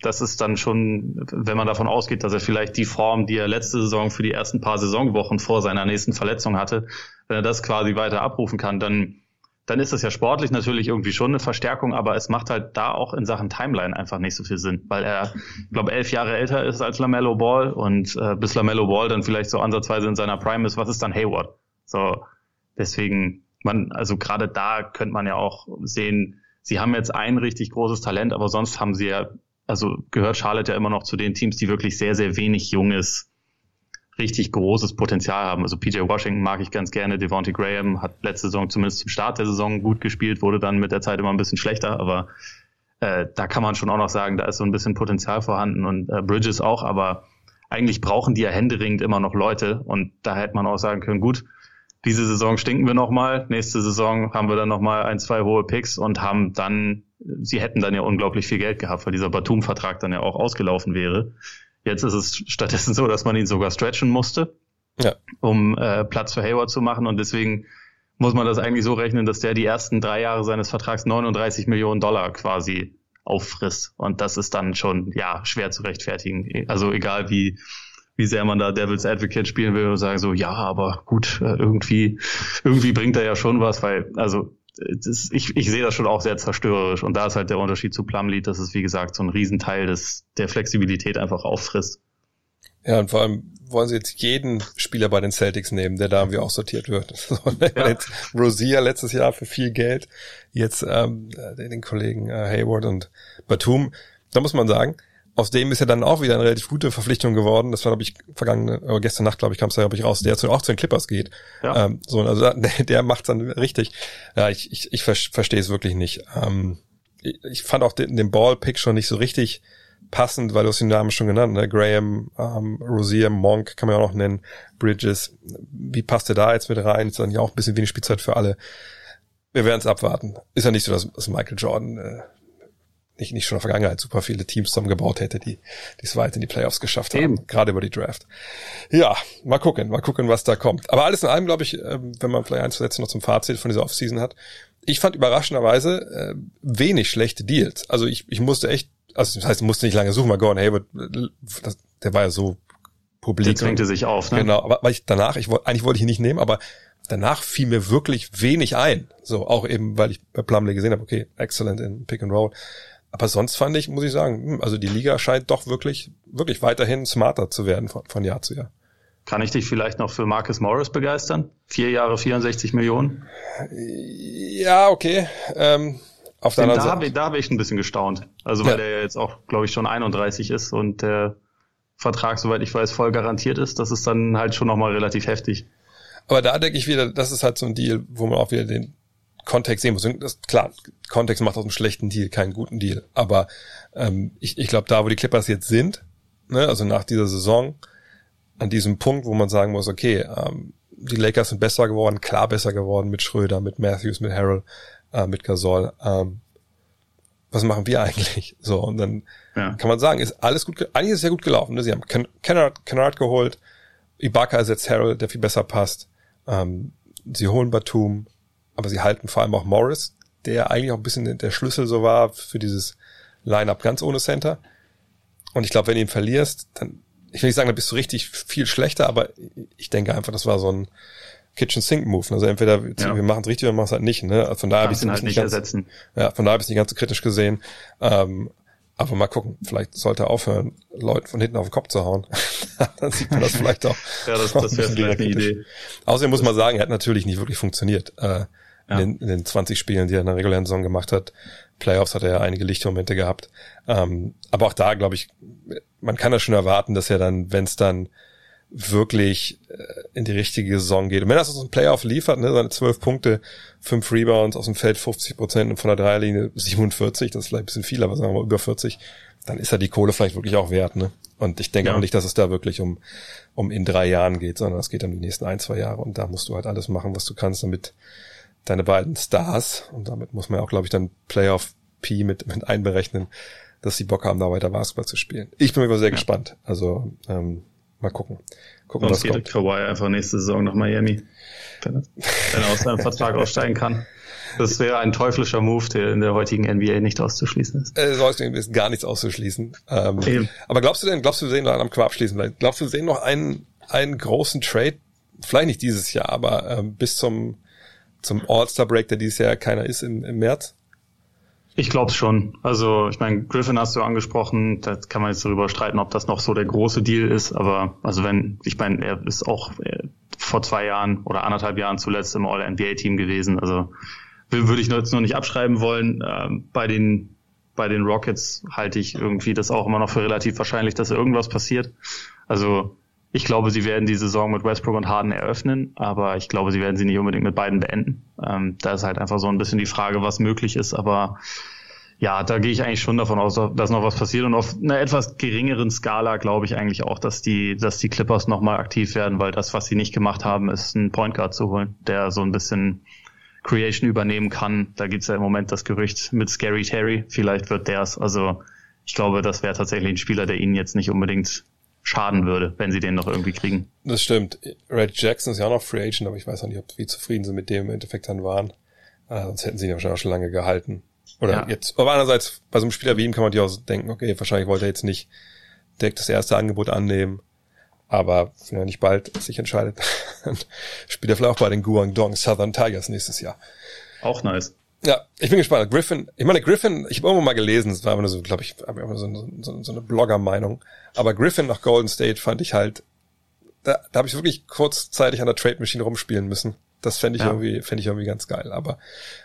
das ist dann schon, wenn man davon ausgeht, dass er vielleicht die Form, die er letzte Saison für die ersten paar Saisonwochen vor seiner nächsten Verletzung hatte, wenn er das quasi weiter abrufen kann, dann dann ist das ja sportlich natürlich irgendwie schon eine Verstärkung, aber es macht halt da auch in Sachen Timeline einfach nicht so viel Sinn, weil er, ich glaube, elf Jahre älter ist als Lamello Ball und äh, bis Lamello Ball dann vielleicht so ansatzweise in seiner Prime ist, was ist dann Hayward? So, deswegen, man, also gerade da könnte man ja auch sehen, sie haben jetzt ein richtig großes Talent, aber sonst haben sie ja, also gehört Charlotte ja immer noch zu den Teams, die wirklich sehr, sehr wenig junges richtig großes Potenzial haben. Also PJ Washington mag ich ganz gerne. Devontae Graham hat letzte Saison zumindest zum Start der Saison gut gespielt, wurde dann mit der Zeit immer ein bisschen schlechter, aber äh, da kann man schon auch noch sagen, da ist so ein bisschen Potenzial vorhanden und äh, Bridges auch, aber eigentlich brauchen die ja händeringend immer noch Leute und da hätte man auch sagen können, gut, diese Saison stinken wir nochmal, nächste Saison haben wir dann nochmal ein, zwei hohe Picks und haben dann, sie hätten dann ja unglaublich viel Geld gehabt, weil dieser Batum-Vertrag dann ja auch ausgelaufen wäre. Jetzt ist es stattdessen so, dass man ihn sogar stretchen musste, ja. um äh, Platz für Hayward zu machen. Und deswegen muss man das eigentlich so rechnen, dass der die ersten drei Jahre seines Vertrags 39 Millionen Dollar quasi auffrisst. Und das ist dann schon, ja, schwer zu rechtfertigen. Also egal wie, wie sehr man da Devil's Advocate spielen will und sagen so, ja, aber gut, äh, irgendwie, irgendwie bringt er ja schon was, weil, also das, ich, ich sehe das schon auch sehr zerstörerisch. Und da ist halt der Unterschied zu Plumlead, dass es, wie gesagt, so ein Riesenteil des, der Flexibilität einfach auffrisst. Ja, und vor allem wollen sie jetzt jeden Spieler bei den Celtics nehmen, der da irgendwie auch sortiert wird. [laughs] Ne? ja. [laughs] Jetzt Rosier letztes Jahr für viel Geld, jetzt ähm, den Kollegen äh, Hayward und Batum. Da muss man sagen, aus dem ist ja dann auch wieder eine relativ gute Verpflichtung geworden. Das war, glaube ich, vergangene, oder gestern Nacht, glaube ich, kam es da, glaube ich, raus, der zu, auch zu den Clippers geht. Ja. Ähm, so, also [laughs] der, der macht dann richtig. Ja, ich, ich, ich verstehe es wirklich nicht. Ähm, ich, ich fand auch den, den Ball-Pick schon nicht so richtig passend, weil du hast den Namen schon genannt, ne? Graham, ähm, Rosier, Monk kann man ja auch noch nennen, Bridges. Wie passt der da jetzt mit rein? Ist dann ja auch ein bisschen wenig Spielzeit für alle. Wir werden es abwarten. Ist ja nicht so, dass, dass Michael Jordan äh, nicht, nicht schon in der Vergangenheit super viele Teams zusammengebaut hätte, die die es weit in die Playoffs geschafft haben, Eben. gerade über die Draft. Ja, mal gucken, mal gucken, was da kommt. Aber alles in allem, glaube ich, ähm, wenn man vielleicht eins Sätze noch zum Fazit von dieser Offseason hat, ich fand überraschenderweise äh, wenig schlechte Deals. Also ich, ich musste echt, also das heißt, ich musste nicht lange suchen, weil Gordon Hayward, das, der war ja so publik. Der drängte sich auf, ne? Genau, aber weil ich danach, ich wollte, eigentlich wollte ich ihn nicht nehmen, aber danach fiel mir wirklich wenig ein. So, auch eben, weil ich bei Plumlee gesehen habe, okay, excellent in Pick and Roll. Aber sonst fand ich, muss ich sagen, hm, also die Liga scheint doch wirklich, wirklich weiterhin smarter zu werden von, von Jahr zu Jahr. Kann ich dich vielleicht noch für Marcus Morris begeistern? Vier Jahre, 64 Millionen? Ja, okay. Ähm, auf der da habe ich, da hab ich ein bisschen gestaunt. Also weil ja. der jetzt auch, glaube ich, schon 31 ist und der Vertrag, soweit ich weiß, voll garantiert ist. Das ist dann halt schon nochmal relativ heftig. Aber da denke ich wieder, das ist halt so ein Deal, wo man auch wieder den Kontext sehen muss. Und das, klar, Kontext macht aus einem schlechten Deal keinen guten Deal. Aber ähm, ich, ich glaube, da, wo die Clippers jetzt sind, ne, also nach dieser Saison, an diesem Punkt, wo man sagen muss, okay, ähm, die Lakers sind besser geworden, klar besser geworden mit Schröder, mit Matthews, mit Harrell, äh, mit Gasol. Ähm, was machen wir [laughs] eigentlich? So, und dann ja. kann man sagen, ist alles gut, eigentlich ist es sehr gut gelaufen. Ne? Sie haben Ken Kennard, Kennard geholt, Ibaka ersetzt Harrell, der viel besser passt. Ähm, sie holen Batum, aber sie halten vor allem auch Morris, der eigentlich auch ein bisschen der Schlüssel so war für dieses Line-Up ganz ohne Center. Und ich glaube, wenn du ihn verlierst, dann, ich will nicht sagen, dann bist du richtig viel schlechter, aber ich denke einfach, das war so ein Kitchen Sink Move. Also entweder ja. wir machen es richtig oder machen es halt nicht. Ne? Also von daher habe ich es halt nicht, ganz, ersetzen. Ja, von daher habe ich es nicht ganz so kritisch gesehen. Ähm, aber mal gucken, vielleicht sollte er aufhören, Leute von hinten auf den Kopf zu hauen. [laughs] Dann sieht man das vielleicht auch. [laughs] ja, das, das wäre vielleicht eine Idee. Außerdem muss man sagen, er hat natürlich nicht wirklich funktioniert. Äh, ja. in, den, in den 20 Spielen, die er in der regulären Saison gemacht hat. Playoffs hat er ja einige Lichtmomente gehabt. Ähm, aber auch da, glaube ich, man kann das schon erwarten, dass er dann, wenn es dann wirklich äh, in die richtige Saison geht. Und wenn er aus dem Playoff liefert, ne, seine zwölf Punkte, fünf Rebounds aus dem Feld 50 Prozent und von der Dreierlinie 47, das ist vielleicht ein bisschen viel, aber sagen wir mal über 40, dann ist er die Kohle vielleicht wirklich auch wert. Ne? Und ich denke ja. auch nicht, dass es da wirklich um, um in drei Jahren geht, sondern es geht um die nächsten ein, zwei Jahre. Und da musst du halt alles machen, was du kannst, damit deine beiden Stars, und damit muss man auch, glaube ich, dann Playoff P mit, mit einberechnen, dass sie Bock haben, da weiter Basketball zu spielen. Ich bin immer sehr ja. gespannt. Also ähm, mal gucken. gucken Sonst was geht kommt. Kawhi einfach nächste Saison nach Miami, wenn er aus seinem Vertrag [laughs] aussteigen kann. Das wäre ein teuflischer Move, der in der heutigen NBA nicht auszuschließen ist. Äh, ist gar nichts auszuschließen. Ähm, aber glaubst du denn, glaubst du, wir sehen noch am Quark abschließen, glaubst du, wir sehen noch einen, einen großen Trade, vielleicht nicht dieses Jahr, aber ähm, bis zum zum All-Star-Break, der dieses Jahr keiner ist im, im März? Ich glaube schon. Also ich meine, Griffin hast du angesprochen, da kann man jetzt darüber streiten, ob das noch so der große Deal ist, aber also wenn, ich meine, er ist auch äh, vor zwei Jahren oder anderthalb Jahren zuletzt im All-NBA-Team gewesen, also würde ich jetzt noch nicht abschreiben wollen. Ähm, bei den bei den Rockets halte ich irgendwie das auch immer noch für relativ wahrscheinlich, dass irgendwas passiert. Also ich glaube, sie werden die Saison mit Westbrook und Harden eröffnen, aber ich glaube, sie werden sie nicht unbedingt mit beiden beenden. Ähm, da ist halt einfach so ein bisschen die Frage, was möglich ist, aber ja, da gehe ich eigentlich schon davon aus, dass noch was passiert und auf einer etwas geringeren Skala glaube ich eigentlich auch, dass die, dass die Clippers nochmal aktiv werden, weil das, was sie nicht gemacht haben, ist einen Point Guard zu holen, der so ein bisschen Creation übernehmen kann. Da gibt's ja im Moment das Gerücht mit Scary Terry, vielleicht wird der's. Also ich glaube, das wäre tatsächlich ein Spieler, der ihnen jetzt nicht unbedingt schaden würde, wenn sie den noch irgendwie kriegen. Das stimmt. Red Jackson ist ja auch noch Free Agent, aber ich weiß auch nicht, ob wie zufrieden sie mit dem im Endeffekt dann waren. Äh, sonst hätten sie ihn ja wahrscheinlich auch schon lange gehalten. Oder ja. jetzt. Aber andererseits, bei so einem Spieler wie ihm kann man sich auch denken, okay, wahrscheinlich wollte er jetzt nicht direkt das erste Angebot annehmen. Aber wenn er nicht bald sich entscheidet, [laughs] dann spielt er vielleicht auch bei den Guangdong Southern Tigers nächstes Jahr. Auch nice. Ja, ich bin gespannt. Griffin, ich meine, Griffin, ich habe irgendwo mal gelesen, das war aber nur so, glaube ich, so, so, so eine Blogger-Meinung. Aber Griffin nach Golden State fand ich halt, da, da habe ich wirklich kurzzeitig an der Trade Machine rumspielen müssen. Das fände ich ja. irgendwie, fände ich irgendwie ganz geil. Aber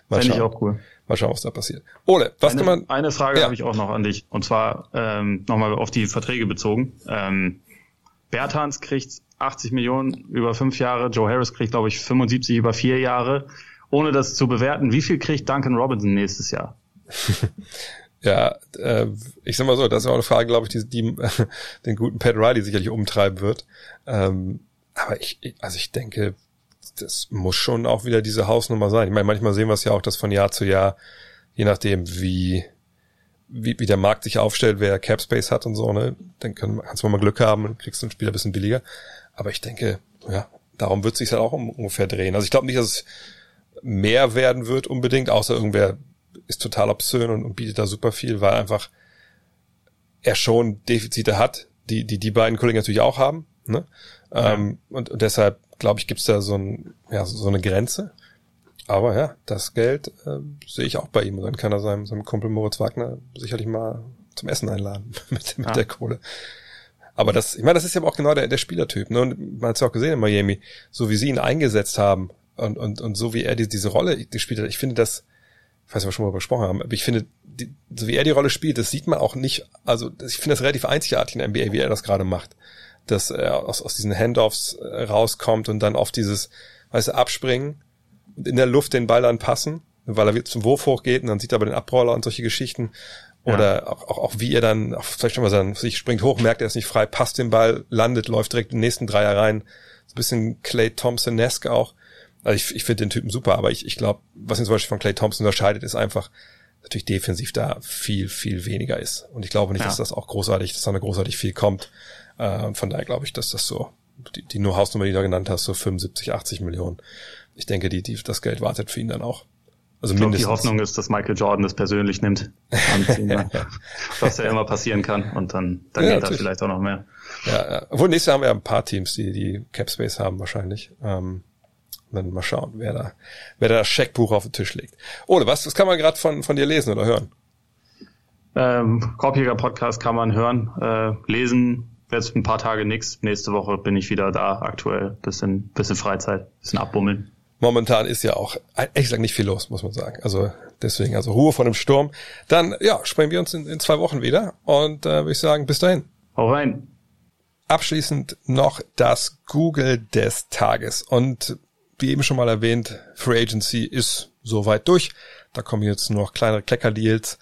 mal Fände ich auch cool. Mal schauen, was da passiert. Ole, was eine, kann man. Eine Frage ja. habe ich auch noch an dich. Und zwar ähm, nochmal auf die Verträge bezogen. Ähm, Bertans kriegt 80 Millionen über fünf Jahre, Joe Harris kriegt, glaube ich, 75 über vier Jahre ohne das zu bewerten, wie viel kriegt Duncan Robinson nächstes Jahr? [laughs] Ja, äh, ich sag mal so, das ist auch eine Frage, glaube ich, die, die [laughs] den guten Pat Riley sicherlich umtreiben wird. Ähm, aber ich, also ich denke, das muss schon auch wieder diese Hausnummer sein. Ich meine, manchmal sehen wir es ja auch, dass von Jahr zu Jahr, je nachdem, wie, wie, wie der Markt sich aufstellt, wer Cap Space hat und so, ne, dann kann, kannst du mal Glück haben und kriegst einen Spieler ein bisschen billiger. Aber ich denke, ja, darum wird es sich halt auch ungefähr drehen. Also ich glaube nicht, dass es mehr werden wird unbedingt, außer irgendwer ist total obszön und, und bietet da super viel, weil einfach er schon Defizite hat, die die, die beiden Kollegen natürlich auch haben. Ne? Ja. Ähm, und, und deshalb, glaube ich, gibt's da so, ein, ja, so eine Grenze. Aber ja, das Geld äh, sehe ich auch bei ihm. Und dann kann er seinem, seinem Kumpel Moritz Wagner sicherlich mal zum Essen einladen [laughs] mit, mit der Kohle. Aber das, ich meine, das ist ja auch genau der, der Spielertyp. Ne? Und man hat es ja auch gesehen in Miami, so wie sie ihn eingesetzt haben und, und, und so wie er die, diese Rolle gespielt hat. Ich finde das, ich weiß nicht, ob wir schon mal besprochen haben, aber ich finde, die, so wie er die Rolle spielt, das sieht man auch nicht, also ich finde das relativ einzigartig in der NBA, wie er das gerade macht. Dass er aus, aus diesen Handoffs äh, rauskommt und dann auf dieses, weißt du, abspringen und in der Luft den Ball dann passen, weil er zum Wurf hochgeht und dann sieht er aber den Abroller und solche Geschichten. Oder ja. auch, auch, auch wie er dann, auch vielleicht schon mal sagen, sich springt hoch, merkt er ist nicht frei, passt den Ball, landet, läuft direkt den nächsten Dreier rein. So ein bisschen Clay Thompson-esque auch. Also ich, ich finde den Typen super, aber ich, ich glaube, was ihn zum Beispiel von Clay Thompson unterscheidet, ist einfach, natürlich defensiv da viel, viel weniger ist. Und ich glaube nicht, ja. dass das auch großartig, dass da großartig viel kommt. Äh, und von daher glaube ich, dass das so, die, die nur Hausnummer, die du da genannt hast, so 75, 80 Millionen. Ich denke, die, die, das Geld wartet für ihn dann auch. Also ich glaub, die Hoffnung ist, dass Michael Jordan das persönlich nimmt. [laughs] was ja immer passieren kann. Und dann, dann ja, geht das vielleicht auch noch mehr. Ja, ja. Obwohl nächstes Jahr haben wir ja ein paar Teams, die die Cap Space haben wahrscheinlich. Ähm, dann mal schauen, wer da, wer da das Scheckbuch auf den Tisch legt. Ole, was, was kann man gerade von, von dir lesen oder hören? Ähm, Korbjäger Podcast kann man hören, äh, lesen. Jetzt ein paar Tage nix. Nächste Woche bin ich wieder da, aktuell. Bisschen, bisschen Freizeit, bisschen abbummeln. Momentan ist ja auch echt gesagt nicht viel los, muss man sagen. Also deswegen, also Ruhe vor dem Sturm. Dann, ja, sprechen wir uns in, in zwei Wochen wieder. Und äh, würde ich sagen, bis dahin. Hau rein. Abschließend noch das Google des Tages. Und wie eben schon mal erwähnt, Free Agency ist soweit durch. Da kommen jetzt nur noch kleinere Kleckerdeals.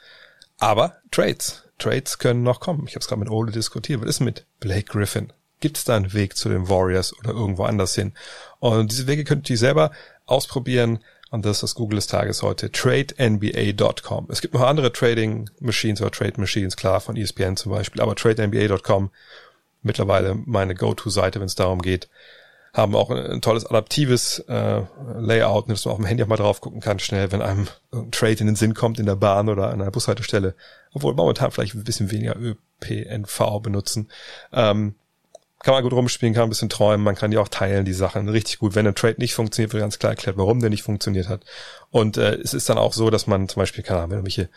Aber Trades. Trades können noch kommen. Ich habe es gerade mit Ole diskutiert. Was ist mit Blake Griffin? Gibt es da einen Weg zu den Warriors oder irgendwo anders hin? Und diese Wege könnt ihr selber ausprobieren. Und das ist das Google des Tages heute. TradeNBA.com. Es gibt noch andere Trading Machines oder Trade Machines, klar, von ESPN zum Beispiel. Aber TradeNBA.com mittlerweile meine Go-To-Seite, wenn es darum geht, haben auch ein, tolles adaptives äh, Layout, dass man auf dem Handy auch mal drauf gucken kann, schnell, wenn einem ein Trade in den Sinn kommt in der Bahn oder an einer Bushaltestelle. Obwohl momentan vielleicht ein bisschen weniger ÖPNV benutzen. Ähm, kann man gut rumspielen, kann ein bisschen träumen, man kann die auch teilen, die Sachen. Richtig gut. Wenn ein Trade nicht funktioniert, wird ganz klar erklärt, warum der nicht funktioniert hat. Und äh, es ist dann auch so, dass man zum Beispiel, keine Ahnung, wenn irgendwelche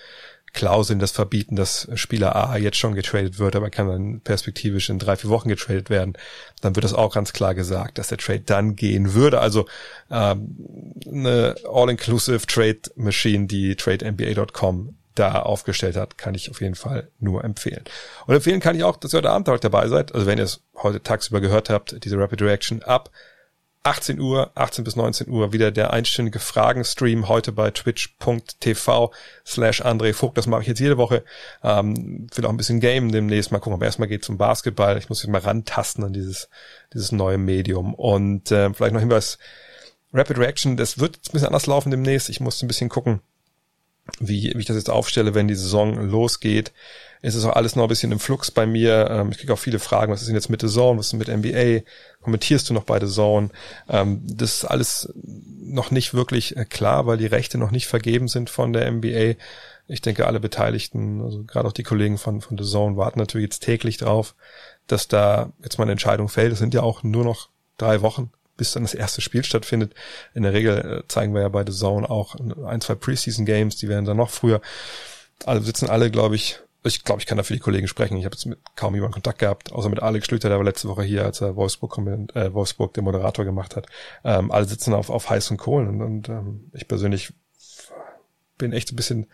Klauseln das verbieten, dass Spieler A jetzt schon getradet wird, aber kann dann perspektivisch in drei, vier Wochen getradet werden, dann wird das auch ganz klar gesagt, dass der Trade dann gehen würde. Also ähm, eine All-Inclusive Trade Machine, die TradeNBA.com da aufgestellt hat, kann ich auf jeden Fall nur empfehlen. Und empfehlen kann ich auch, dass ihr heute Abend dabei seid. Also wenn ihr es heute tagsüber gehört habt, diese Rapid Reaction ab 18 Uhr, 18 bis 19 Uhr wieder der einstündige Fragenstream heute bei twitch.tv slash André Vogt. Das mache ich jetzt jede Woche. Ähm, will auch ein bisschen Game demnächst mal gucken. Aber erstmal geht es um Basketball. Ich muss mich mal rantasten an dieses, dieses neue Medium. Und äh, vielleicht noch Hinweis, Rapid Reaction, das wird ein bisschen anders laufen demnächst. Ich muss ein bisschen gucken, wie, wie ich das jetzt aufstelle, wenn die Saison losgeht ist es auch alles noch ein bisschen im Flux bei mir. Ähm, ich kriege auch viele Fragen, was ist denn jetzt mit The Zone, was ist mit NBA? Kommentierst du noch bei The Zone? Ähm, das ist alles noch nicht wirklich äh, klar, weil die Rechte noch nicht vergeben sind von der NBA. Ich denke, alle Beteiligten, also gerade auch die Kollegen von, von The Zone, warten natürlich jetzt täglich drauf, dass da jetzt mal eine Entscheidung fällt. Es sind ja auch nur noch drei Wochen, bis dann das erste Spiel stattfindet. In der Regel äh, zeigen wir ja bei The Zone auch ein, zwei Preseason Games, die werden dann noch früher. Also sitzen alle, glaube ich, ich glaube, ich kann da für die Kollegen sprechen. Ich habe jetzt mit kaum jemanden Kontakt gehabt, außer mit Alex Schlüter, der war letzte Woche hier, als er Wolfsburg, äh, Wolfsburg den Moderator gemacht hat. Ähm, alle sitzen auf, auf heißen Kohlen und, und ähm, ich persönlich bin echt ein bisschen,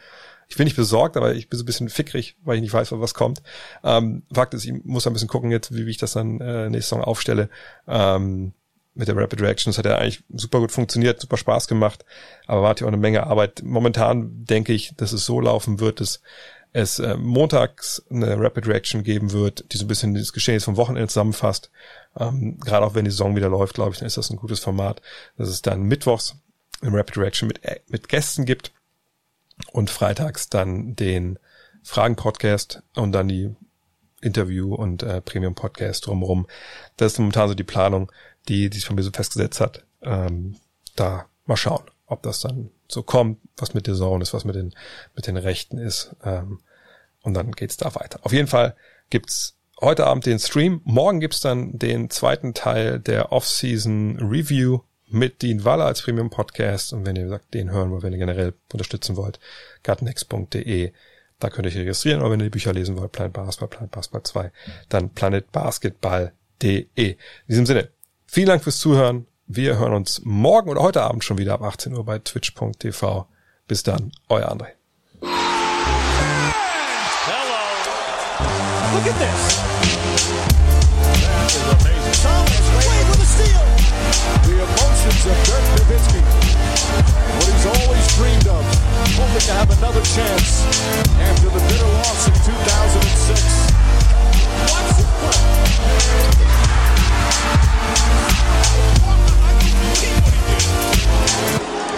ich bin nicht besorgt, aber ich bin so ein bisschen fickrig, weil ich nicht weiß, was kommt. Ähm, Fakt ist, ich muss ein bisschen gucken jetzt, wie, wie ich das dann äh, nächste Saison aufstelle. Ähm, mit der Rapid Reaction. Das hat ja eigentlich super gut funktioniert, super Spaß gemacht, aber war natürlich auch eine Menge Arbeit. Momentan denke ich, dass es so laufen wird, dass es äh, montags eine Rapid Reaction geben wird, die so ein bisschen das Geschehen vom Wochenende zusammenfasst. Ähm, Gerade auch wenn die Saison wieder läuft, glaube ich, dann ist das ein gutes Format. Dass es dann mittwochs eine Rapid Reaction mit, äh, mit Gästen gibt und freitags dann den Fragen-Podcast und dann die Interview und äh, Premium-Podcast drumherum. Das ist momentan so die Planung, die, die sich von mir so festgesetzt hat. Ähm, da mal schauen, ob das dann so kommt, was mit der Zone ist, was mit den, mit den Rechten ist. Ähm, und dann geht's da weiter. Auf jeden Fall gibt's heute Abend den Stream. Morgen gibt's dann den zweiten Teil der Off-Season Review mit Dean Waller als Premium Podcast. Und wenn ihr sagt, den hören wollt, wenn ihr generell unterstützen wollt, gartennext.de. Da könnt ihr euch registrieren. Oder wenn ihr die Bücher lesen wollt, Planet Basketball, Planet Basketball 2, dann planetbasketball.de. In diesem Sinne, vielen Dank fürs Zuhören. Wir hören uns morgen oder heute Abend schon wieder ab 18 Uhr bei twitch.tv. Bis dann, euer André. Hello. Look at this. The emotions of Dirk Nowitzki. What he's always dreamed of. Hoping to have another chance after the bitter loss in 2006. Watch the.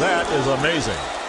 That is amazing.